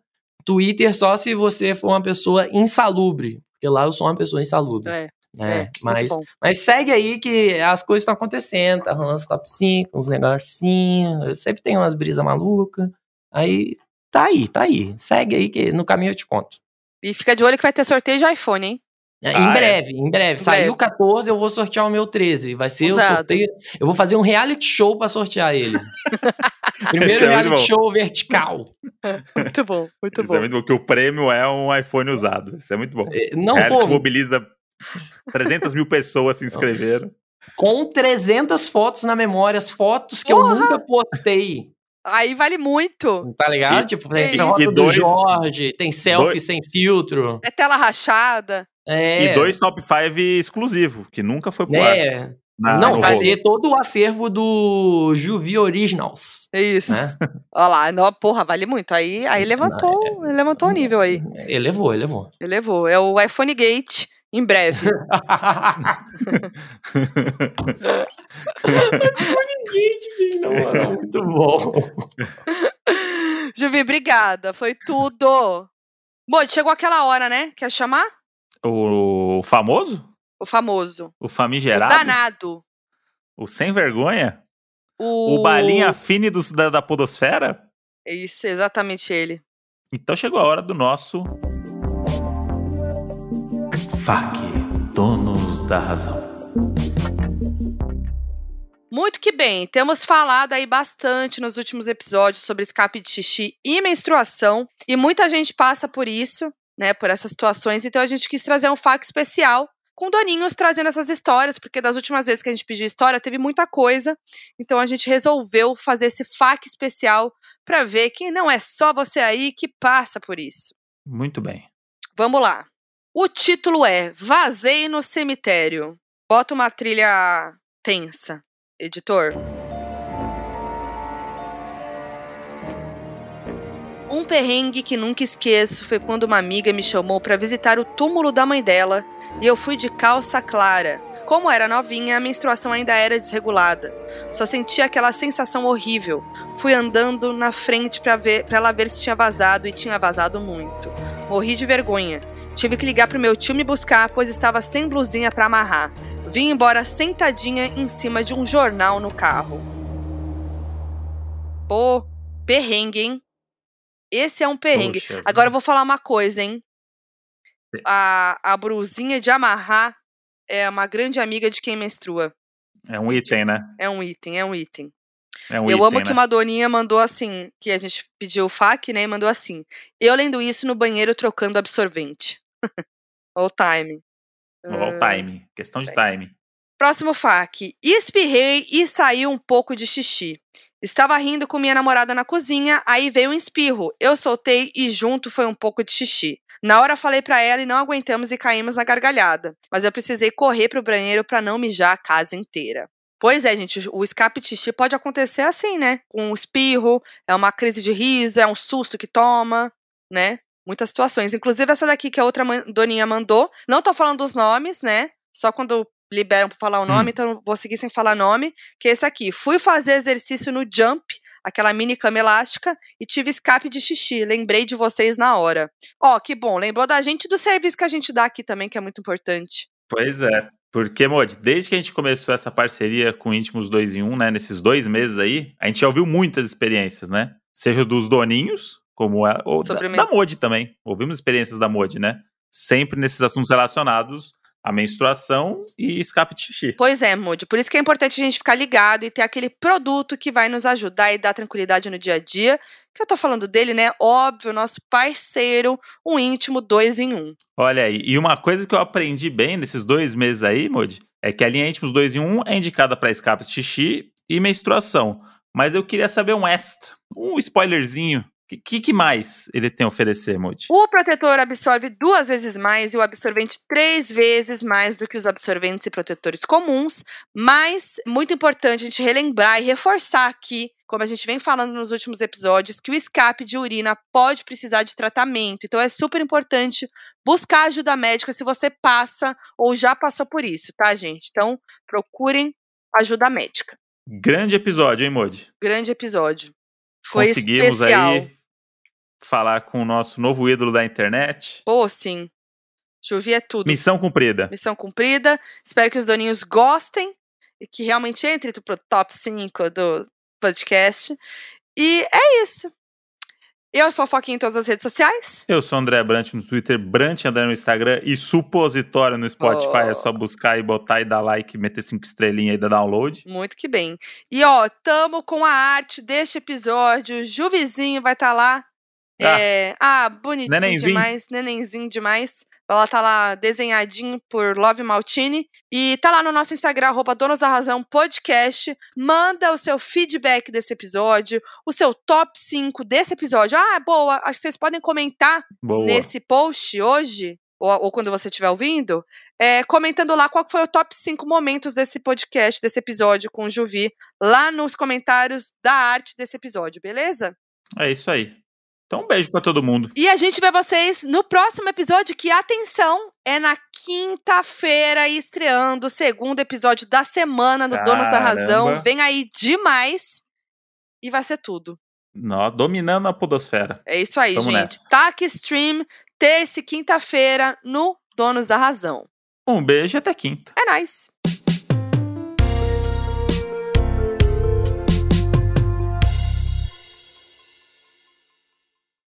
Twitter só se você for uma pessoa insalubre, porque lá eu sou uma pessoa insalubre. É. Né? É, mas, mas segue aí que as coisas estão acontecendo, tá rolando os top 5, uns negocinhos, sempre tem umas brisas malucas. Aí tá aí, tá aí. Segue aí que no caminho eu te conto. E fica de olho que vai ter sorteio de iPhone, hein? É, ah, em breve, é. em breve. Em Saiu o 14, eu vou sortear o meu 13. Vai ser Usado. o sorteio. Eu vou fazer um reality show para sortear ele. *laughs* Primeiro é reality show vertical. *laughs* Muito bom, muito Isso bom. É muito bom, porque o prêmio é um iPhone usado. Isso é muito bom. É, não, reality pô, mobiliza 300 mil pessoas se inscreveram. Com 300 fotos na memória, as fotos que Porra. eu nunca postei. Aí vale muito. Tá ligado? E, tipo, tem foto do dois, Jorge, tem selfie dois, sem filtro. É tela rachada. É. E dois top 5 exclusivo, que nunca foi pro é. ar. Na, não, vai ter todo o acervo do Juvi Originals. Isso. Né? *laughs* Olha lá, não, porra, vale muito. Aí, aí levantou, não, é, levantou o nível aí. Elevou, elevou. Elevou. É o iPhone Gate em breve. *laughs* Não, muito bom. *laughs* Juvi, obrigada. Foi tudo. Bom, chegou aquela hora, né? Quer chamar? O famoso? O famoso. O famigerado? O danado. O sem vergonha? O, o balinha fine do, da, da podosfera? Isso, exatamente ele. Então chegou a hora do nosso FAQ, donos da razão. Muito que bem, temos falado aí bastante nos últimos episódios sobre escape de xixi e menstruação, e muita gente passa por isso, né, por essas situações, então a gente quis trazer um FAQ especial com doninhos trazendo essas histórias, porque das últimas vezes que a gente pediu história teve muita coisa, então a gente resolveu fazer esse FAQ especial para ver que não é só você aí que passa por isso. Muito bem. Vamos lá. O título é Vazei no Cemitério. Bota uma trilha tensa, editor. Um perrengue que nunca esqueço foi quando uma amiga me chamou para visitar o túmulo da mãe dela e eu fui de calça clara. Como era novinha, a menstruação ainda era desregulada. Só sentia aquela sensação horrível. Fui andando na frente para ver, para ela ver se tinha vazado e tinha vazado muito. Morri de vergonha. Tive que ligar pro meu tio me buscar, pois estava sem blusinha para amarrar. Vim embora sentadinha em cima de um jornal no carro. Pô, perrengue, hein? Esse é um perrengue. Poxa, Agora eu vou falar uma coisa, hein? A, a brusinha de amarrar é uma grande amiga de quem menstrua. É um item, né? É um item, é um item. É um eu item, amo né? que uma doninha mandou assim, que a gente pediu o FAQ, né? E mandou assim. Eu lendo isso no banheiro trocando absorvente. *laughs* All time. All time. Questão de time. Próximo FAQ. Espirrei e saiu um pouco de xixi. Estava rindo com minha namorada na cozinha, aí veio um espirro. Eu soltei e junto foi um pouco de xixi. Na hora falei para ela e não aguentamos e caímos na gargalhada. Mas eu precisei correr pro banheiro para não mijar a casa inteira. Pois é, gente, o escape xixi pode acontecer assim, né? Com um espirro, é uma crise de riso, é um susto que toma, né? Muitas situações. Inclusive essa daqui que a outra doninha mandou. Não tô falando dos nomes, né? Só quando liberam para falar o nome, hum. então vou seguir sem falar nome, que é esse aqui. Fui fazer exercício no jump, aquela mini cama elástica, e tive escape de xixi. Lembrei de vocês na hora. Ó, oh, que bom, lembrou da gente do serviço que a gente dá aqui também, que é muito importante. Pois é. Porque, Mod, desde que a gente começou essa parceria com Íntimos 2 em 1, né, nesses dois meses aí, a gente já ouviu muitas experiências, né? Seja dos doninhos, como é, ou da, da Mod também. Ouvimos experiências da Mod, né? Sempre nesses assuntos relacionados a menstruação e escape de xixi. Pois é, Moody. Por isso que é importante a gente ficar ligado e ter aquele produto que vai nos ajudar e dar tranquilidade no dia a dia. Que eu tô falando dele, né? Óbvio, nosso parceiro, um íntimo dois em um. Olha aí, e uma coisa que eu aprendi bem nesses dois meses aí, Moody, é que a linha íntimos 2 em 1 um é indicada para escape de xixi e menstruação. Mas eu queria saber um extra, um spoilerzinho o que, que, mais ele tem a oferecer, Moody? O protetor absorve duas vezes mais e o absorvente três vezes mais do que os absorventes e protetores comuns. Mas, muito importante a gente relembrar e reforçar aqui, como a gente vem falando nos últimos episódios, que o escape de urina pode precisar de tratamento. Então, é super importante buscar ajuda médica se você passa ou já passou por isso, tá, gente? Então, procurem ajuda médica. Grande episódio, hein, Moody? Grande episódio. Foi Conseguimos especial. aí falar com o nosso novo ídolo da internet. Pô, sim. Chuvi é tudo. Missão cumprida. Missão cumprida. Espero que os doninhos gostem e que realmente entre pro top 5 do podcast. E é isso. Eu sou a Foquinha em todas as redes sociais. Eu sou André Brant no Twitter, Brant André no Instagram e Supositório no Spotify. Oh. É só buscar e botar e dar like, meter cinco estrelinhas aí da download. Muito que bem. E ó, tamo com a arte deste episódio. Juvizinho vai estar tá lá Tá. É, ah, bonitinho nenenzinho. demais, nenenzinho demais. Ela tá lá desenhadinho por Love Maltini. E tá lá no nosso Instagram, arroba Donos da Razão Podcast. Manda o seu feedback desse episódio, o seu top 5 desse episódio. Ah, boa, acho que vocês podem comentar boa. nesse post hoje, ou, ou, quando você estiver ouvindo, é, comentando lá qual foi o top 5 momentos desse podcast, desse episódio com o Juvi, lá nos comentários da arte desse episódio, beleza? É isso aí. Então, um beijo para todo mundo. E a gente vê vocês no próximo episódio, que, atenção, é na quinta-feira, estreando o segundo episódio da semana no Caramba. Donos da Razão. Vem aí demais e vai ser tudo. Nós dominando a podosfera. É isso aí, Tamo gente. Tac Stream, terça e quinta-feira no Donos da Razão. Um beijo e até quinta. É nóis. Nice.